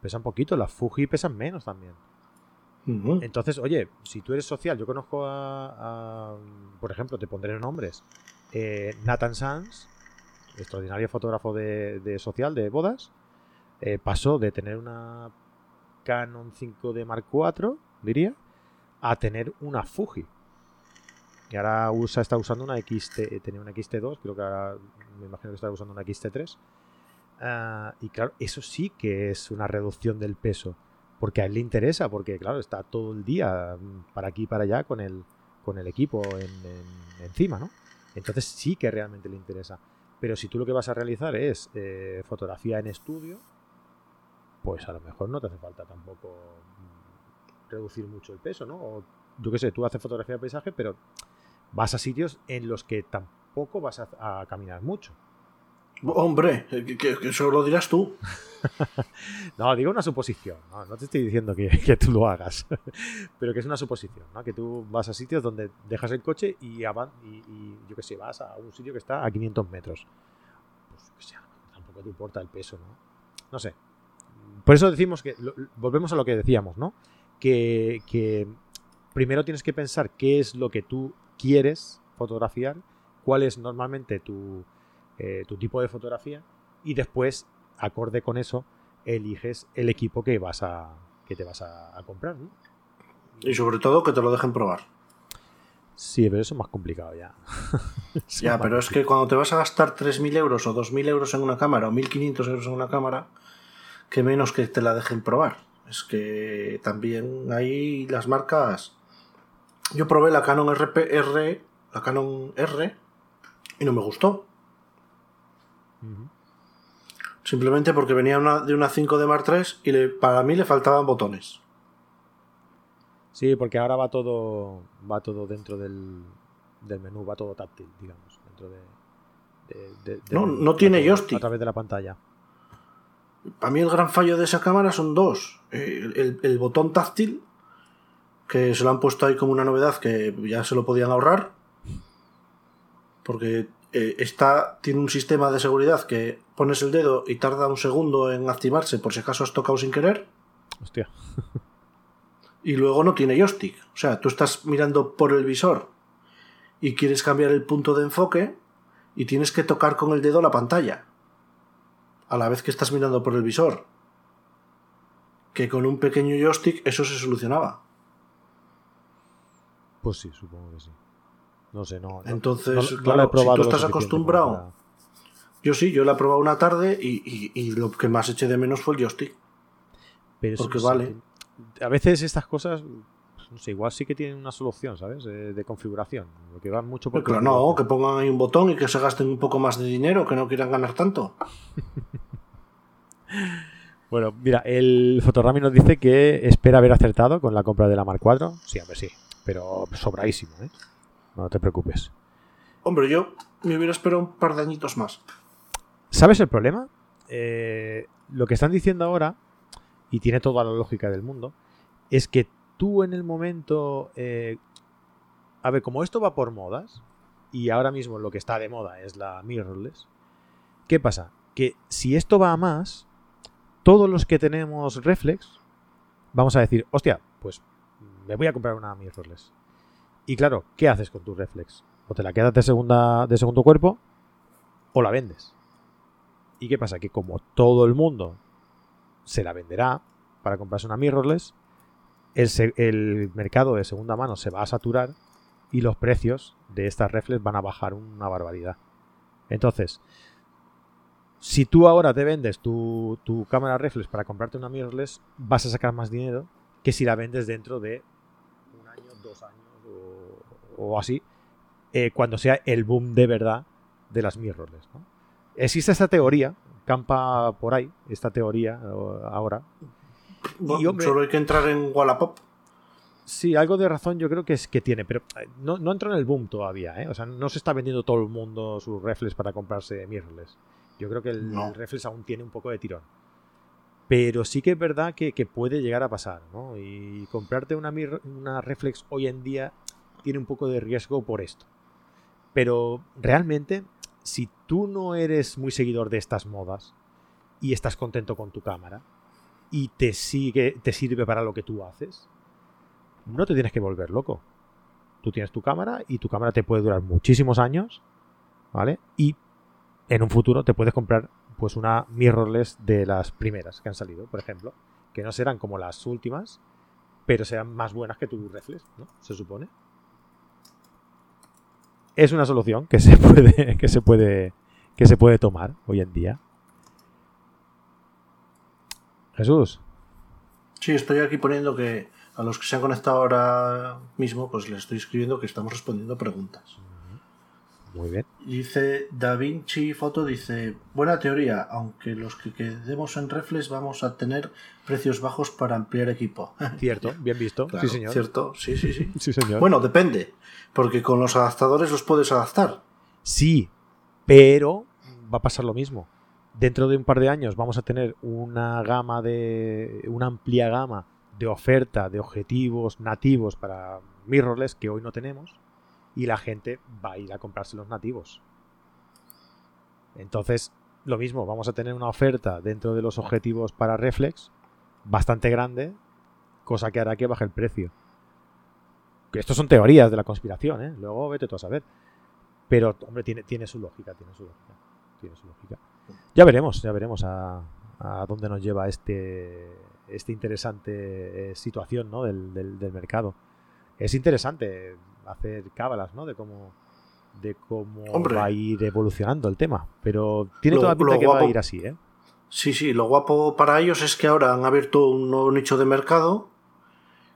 pesan poquito. Las Fuji pesan menos también. Entonces, oye, si tú eres social, yo conozco a, por ejemplo, te pondré nombres. Eh, Nathan Sanz, extraordinario fotógrafo de, social de bodas, eh, pasó de tener una Canon 5 de Mark IV, diría, a tener una Fuji. Y ahora usa, está usando una XT, eh, tenía una XT2, creo que ahora me imagino que está usando una XT3. Ah, y claro, eso sí que es una reducción del peso, porque a él le interesa, porque claro, está todo el día mm, para aquí y para allá con el, con el equipo encima, ¿no? Entonces sí que realmente le interesa. Pero si tú lo que vas a realizar es eh, fotografía en estudio, pues a lo mejor no te hace falta tampoco mm, reducir mucho el peso, ¿no? O yo qué sé, tú haces fotografía de paisaje, pero vas a sitios en los que tampoco vas a, caminar mucho. Hombre, que, eso lo dirás tú. *laughs* no, digo una suposición. No, te estoy diciendo que, tú lo hagas, *laughs* pero que es una suposición. ¿no? Que tú vas a sitios donde dejas el coche y, y, y yo qué sé, vas a un sitio que está a 500 metros. Pues que sea, tampoco te importa el peso, ¿no? No sé. Por eso decimos que, volvemos a lo que decíamos, ¿no? Que, que primero tienes que pensar qué es lo que tú quieres fotografiar, cuál es normalmente tu, eh, tu tipo de fotografía y después, acorde con eso, eliges el equipo que vas a que te vas a, comprar. Y sobre todo que te lo dejen probar. Sí, pero eso es más complicado ya. *laughs* ya, pero es que cuando te vas a gastar 3.000 euros o 2.000 euros en una cámara o 1.500 euros en una cámara, que menos que te la dejen probar. Es que también hay las marcas yo probé la Canon RPR, la Canon R, y no me gustó. Simplemente porque venía de una 5 de Mark III y para mí le faltaban botones. Sí, porque ahora va todo va todo dentro del, menú, va todo táctil, digamos, dentro de, no, no tiene joystick. A través de la pantalla. Para mí el gran fallo de esa cámara son dos. el, el botón táctil que se lo han puesto ahí como una novedad que ya se lo podían ahorrar. Porque eh, está, tiene un sistema de seguridad que pones el dedo y tarda un segundo en activarse por si acaso has tocado sin querer. Hostia. y luego no tiene joystick. O sea, tú estás mirando por el visor y quieres cambiar el punto de enfoque y tienes que tocar con el dedo la pantalla. A la vez que estás mirando por el visor. Que con un pequeño joystick eso se solucionaba. Pues sí, supongo que sí. No sé, no. Entonces, claro, si tú estás acostumbrado. Yo sí, yo la he probado una tarde y, lo que más eché de menos fue el joystick. Pero porque vale. A veces estas cosas, pues, no sé, igual sí que tienen una solución, ¿sabes? De, configuración. Porque van mucho por. Pero no, que pongan ahí un botón y que se gasten un poco más de dinero, que no quieran ganar tanto. *laughs* bueno, mira, el Fotorami nos dice que espera haber acertado con la compra de la Mark IV. Sí, a ver, sí pero sobradísimo, ¿eh? No te preocupes. Hombre, yo me hubiera esperado un par de añitos más. ¿Sabes el problema? Eh, lo que están diciendo ahora y tiene toda la lógica del mundo, es que tú en el momento... Eh, a ver, como esto va por modas, y ahora mismo lo que está de moda es la mirrorless, ¿qué pasa? Que si esto va a más, todos los que tenemos reflex, vamos a decir, hostia, pues me voy a comprar una mirrorless. Y claro, ¿qué haces con tu reflex? O te la quedas de, segunda, de segundo cuerpo o la vendes. ¿Y qué pasa? Que como todo el mundo se la venderá para comprarse una mirrorless, el, mercado de segunda mano se va a saturar y los precios de estas reflex van a bajar una barbaridad. Entonces, si tú ahora te vendes tu, cámara reflex para comprarte una mirrorless, vas a sacar más dinero que si la vendes dentro de dos años o, así, eh, cuando sea el boom de verdad de las mirrorless. Existe esta teoría, campa por ahí, esta teoría ahora. solo hay que entrar en Wallapop. Sí, algo de razón yo creo que es que tiene, pero eh, no, no entra en el boom todavía, ¿eh? O sea, no se está vendiendo todo el mundo sus reflex para comprarse mirrorless. Yo creo que el, reflex aún tiene un poco de tirón. Pero sí que es verdad que, puede llegar a pasar, ¿no? Y comprarte una, una reflex hoy en día tiene un poco de riesgo por esto. Pero realmente si tú no eres muy seguidor de estas modas y estás contento con tu cámara y te sigue, te sirve para lo que tú haces, no te tienes que volver loco. Tú tienes tu cámara y tu cámara te puede durar muchísimos años, ¿vale? Y en un futuro te puedes comprar pues una mirrorless de las primeras que han salido, por ejemplo, que no serán como las últimas, pero serán más buenas que tu reflex, ¿no? Se supone es una solución que se *laughs* puede, que se puede, que se puede tomar hoy en día. Jesús. Sí, estoy aquí poniendo que a los que se han conectado ahora mismo, pues les estoy escribiendo que estamos respondiendo preguntas. Muy bien. Dice Da Vinci Foto, dice, buena teoría, aunque los que quedemos en Reflex vamos a tener precios bajos para ampliar equipo. *laughs* Cierto, bien visto. sí, señor. Cierto, sí, sí, sí. sí, señor. Bueno, depende, porque con los adaptadores los puedes adaptar. Sí, pero va a pasar lo mismo. Dentro de un par de años vamos a tener una gama de. una amplia gama de oferta de objetivos nativos para mirrorless que hoy no tenemos y la gente va a ir a comprarse los nativos. Entonces, lo mismo, vamos a tener una oferta dentro de los objetivos para reflex bastante grande, cosa que hará que baje el precio. Que estos son teorías de la conspiración, ¿eh? Luego vete tú a saber. Pero, hombre, tiene, tiene su lógica, tiene su lógica. Tiene su lógica. Ya veremos, ya veremos a, dónde nos lleva este, este interesante eh, situación ¿no? del, del mercado. Es interesante hacer cábalas, ¿no? De cómo, de cómo va a ir evolucionando el tema. Pero tiene toda pinta que va a ir así, ¿eh? Sí, sí, lo guapo para ellos es que ahora han abierto un nuevo nicho de mercado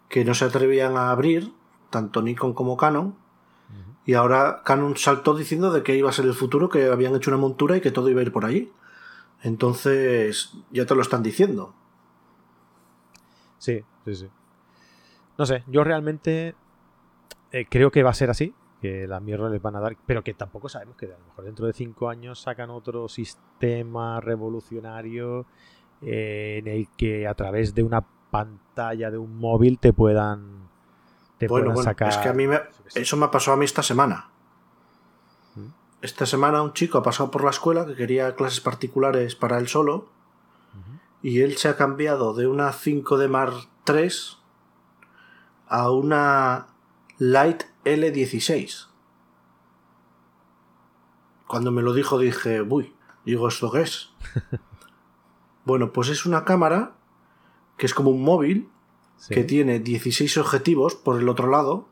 que no se atrevían a abrir, tanto Nikon como Canon. Y ahora Canon saltó diciendo de que iba a ser el futuro, que habían hecho una montura y que todo iba a ir por allí. Entonces, ya te lo están diciendo. Sí, sí, sí. No sé, yo realmente eh, creo que va a ser así, que las mierdas les van a dar, pero que tampoco sabemos que a lo mejor dentro de cinco años sacan otro sistema revolucionario eh, en el que a través de una pantalla de un móvil te puedan, te bueno, sacar. Es que a mí me, eso me ha pasado a mí esta semana. ¿Mm? Esta semana un chico ha pasado por la escuela que quería clases particulares para él solo y él se ha cambiado de una 5D Mark 3 a una Light L16. Cuando me lo dijo dije, uy, digo, ¿esto qué es? *laughs* bueno, pues es una cámara que es como un móvil que tiene 16 objetivos por el otro lado.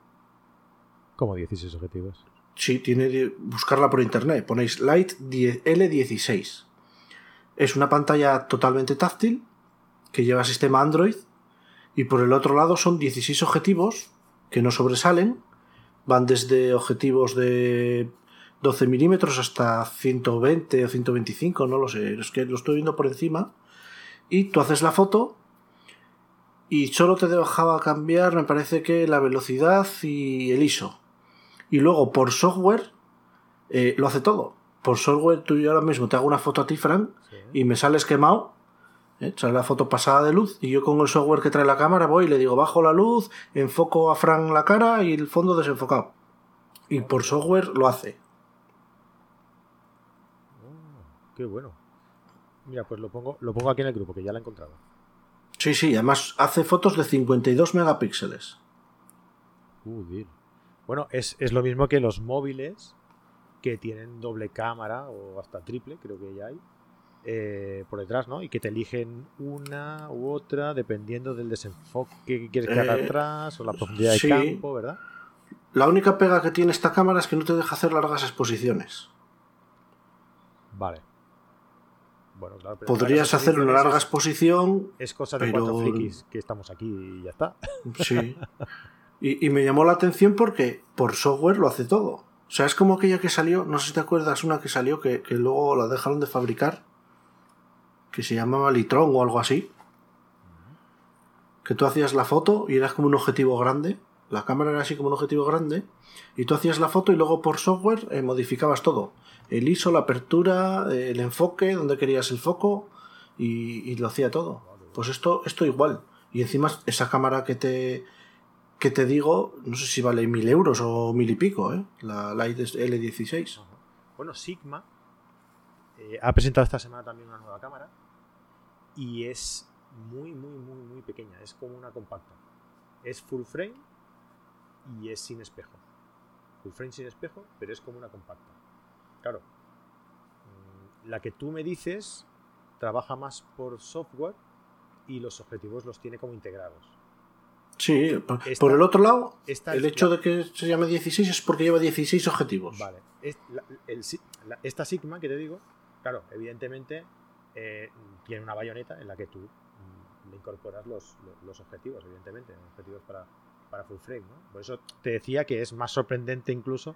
¿Cómo 16 objetivos? Sí, tiene buscarla por internet. Ponéis Light L16. Es una pantalla totalmente táctil que lleva sistema Android y por el otro lado son 16 objetivos que no sobresalen, van desde objetivos de 12 milímetros hasta 120 o 125, no lo sé, es que lo estoy viendo por encima, y tú haces la foto y solo te dejaba cambiar, me parece que la velocidad y el ISO. Y luego por software eh, lo hace todo. Por software tú yo ahora mismo te hago una foto a ti, Frank, y me sales quemado ¿eh? sale la foto pasada de luz y yo con el software que trae la cámara voy y le digo bajo la luz, enfoco a Fran la cara y el fondo desenfocado. Y por software lo hace. Oh, qué bueno. Mira, pues lo pongo, lo pongo aquí en el grupo, que ya lo he encontrado. Sí, sí, además hace fotos de 52 megapíxeles. Uh, bueno, es, es, lo mismo que los móviles que tienen doble cámara o hasta triple, creo que ya hay, eh, por detrás, ¿no? Y que te eligen una u otra dependiendo del desenfoque que quieres que haga eh, atrás o la profundidad de campo, ¿verdad? La única pega que tiene esta cámara es que no te deja hacer largas exposiciones. Vale. Bueno, claro, Podrías hacer una larga exposición. Es cosa de cuatro frikis que estamos aquí y ya está. *laughs* Sí. Y, me llamó la atención porque por software lo hace todo. O sea, es como aquella que salió, no sé si te acuerdas, una que salió que, que luego la dejaron de fabricar, que se llamaba Litron o algo así. Que tú hacías la foto y eras como un objetivo grande. La cámara era así como un objetivo grande. Y tú hacías la foto y luego por software eh, modificabas todo el ISO, la apertura, el enfoque, donde querías el foco y, lo hacía todo. Pues esto, esto igual. Y encima esa cámara que te, que te digo, no sé si vale mil euros o mil y pico, ¿eh? la Light L16. Bueno, Sigma eh, ha presentado esta semana también una nueva cámara y es muy, muy, muy, muy pequeña. Es como una compacta. Es full frame y es sin espejo. Full frame sin espejo, pero es como una compacta. Claro, mm, la que tú me dices trabaja más por software y los objetivos los tiene como integrados. Sí, por, el otro lado, el hecho de que se llame 16 es porque lleva 16 objetivos. Vale. esta Sigma que te digo, claro, evidentemente eh, tiene una bayoneta en la que tú mm, le incorporas los, objetivos, evidentemente, objetivos para, para full frame. ¿no? Por eso te decía que es más sorprendente incluso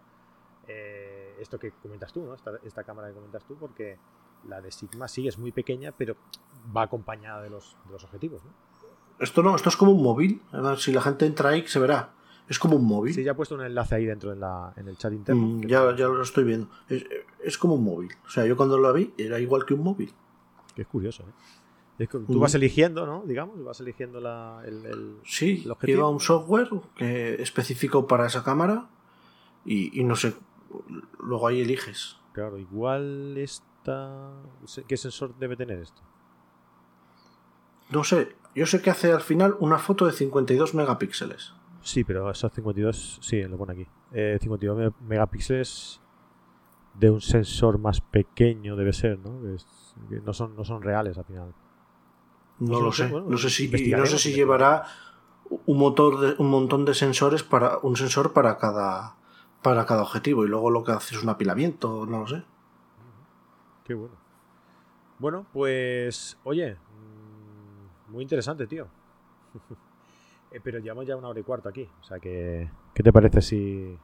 eh, esto que comentas tú, ¿no? Esta, cámara que comentas tú, porque la de Sigma sí es muy pequeña, pero va acompañada de los, objetivos, ¿no? Esto no, esto es como un móvil. Si la gente entra ahí, se verá. Es como un móvil. Sí, ya he puesto un enlace ahí dentro en, el chat interno. Mm, ya, ya lo estoy viendo. Es, como un móvil. O sea, yo cuando lo vi era igual que un móvil. Que es curioso, ¿eh? tú vas eligiendo, ¿no? Digamos, vas eligiendo la, el, Sí, lleva un software que específico para esa cámara y, y no sé luego ahí eliges. Claro, igual esta... ¿Qué sensor debe tener esto? No sé, yo sé que hace al final una foto de 52 megapíxeles. Sí, pero esos 52, sí, lo pone aquí. 52 eh, megapíxeles de un sensor más pequeño debe ser, ¿no? no, son, no son reales al final. No, lo sé. no sé si, no sé si llevará un motor de, un montón de sensores para un sensor para cada para cada objetivo y luego lo que hace es un apilamiento, no lo sé. Qué bueno. Bueno, pues, oye, mm, muy interesante, tío. *laughs* Eh, pero llevamos ya una hora y cuarto aquí, o sea que, ¿qué te parece si...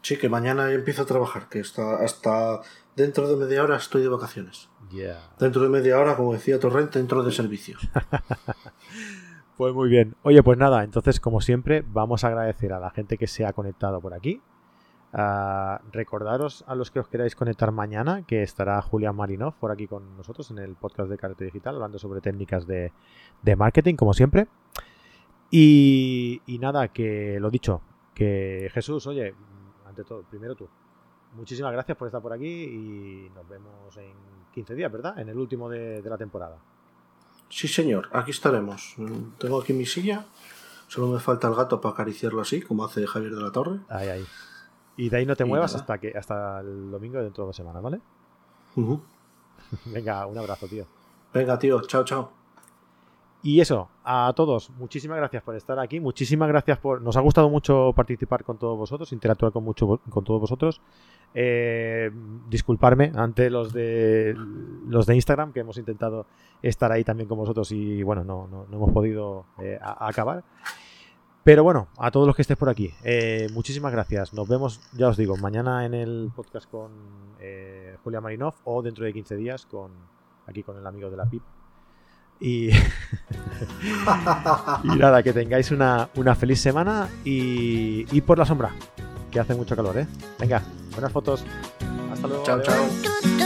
Sí, que mañana empiezo a trabajar, que hasta, hasta dentro de media hora estoy de vacaciones. Dentro de media hora, como decía Torrente, dentro de servicio. *laughs* pues muy bien. Oye, pues nada, entonces como siempre vamos a agradecer a la gente que se ha conectado por aquí, Uh, recordaros a los que os queráis conectar mañana que estará Julián Marinov por aquí con nosotros en el podcast de Carrete Digital hablando sobre técnicas de, marketing, como siempre. Y, nada, que lo dicho, que Jesús, oye, ante todo, primero tú. Muchísimas gracias por estar por aquí y nos vemos en 15 días, ¿verdad? En el último de, de la temporada. Sí, señor, aquí estaremos. Tengo aquí mi silla. Solo me falta el gato para acariciarlo así, como hace Javier de la Torre. Ahí, ahí. Y de ahí no te muevas hasta que hasta el domingo dentro de dos semanas, ¿vale? *laughs* Venga, un abrazo, tío. Venga, tío, chao, chao. Y eso, a todos, muchísimas gracias por estar aquí, muchísimas gracias por... Nos ha gustado mucho participar con todos vosotros, interactuar con, mucho, con todos vosotros. Eh, disculparme ante los de los de Instagram, que hemos intentado estar ahí también con vosotros y bueno, no, no, hemos podido eh, acabar. Pero bueno, a todos los que estéis por aquí, eh, muchísimas gracias. Nos vemos, ya os digo, mañana en el podcast con eh, Julia Marinov o dentro de 15 días con aquí con el amigo de la PIP. Y, *laughs* y nada, que tengáis una, feliz semana y, y, por la sombra, que hace mucho calor, ¿eh? Venga, buenas fotos. Hasta luego. Chao, chao.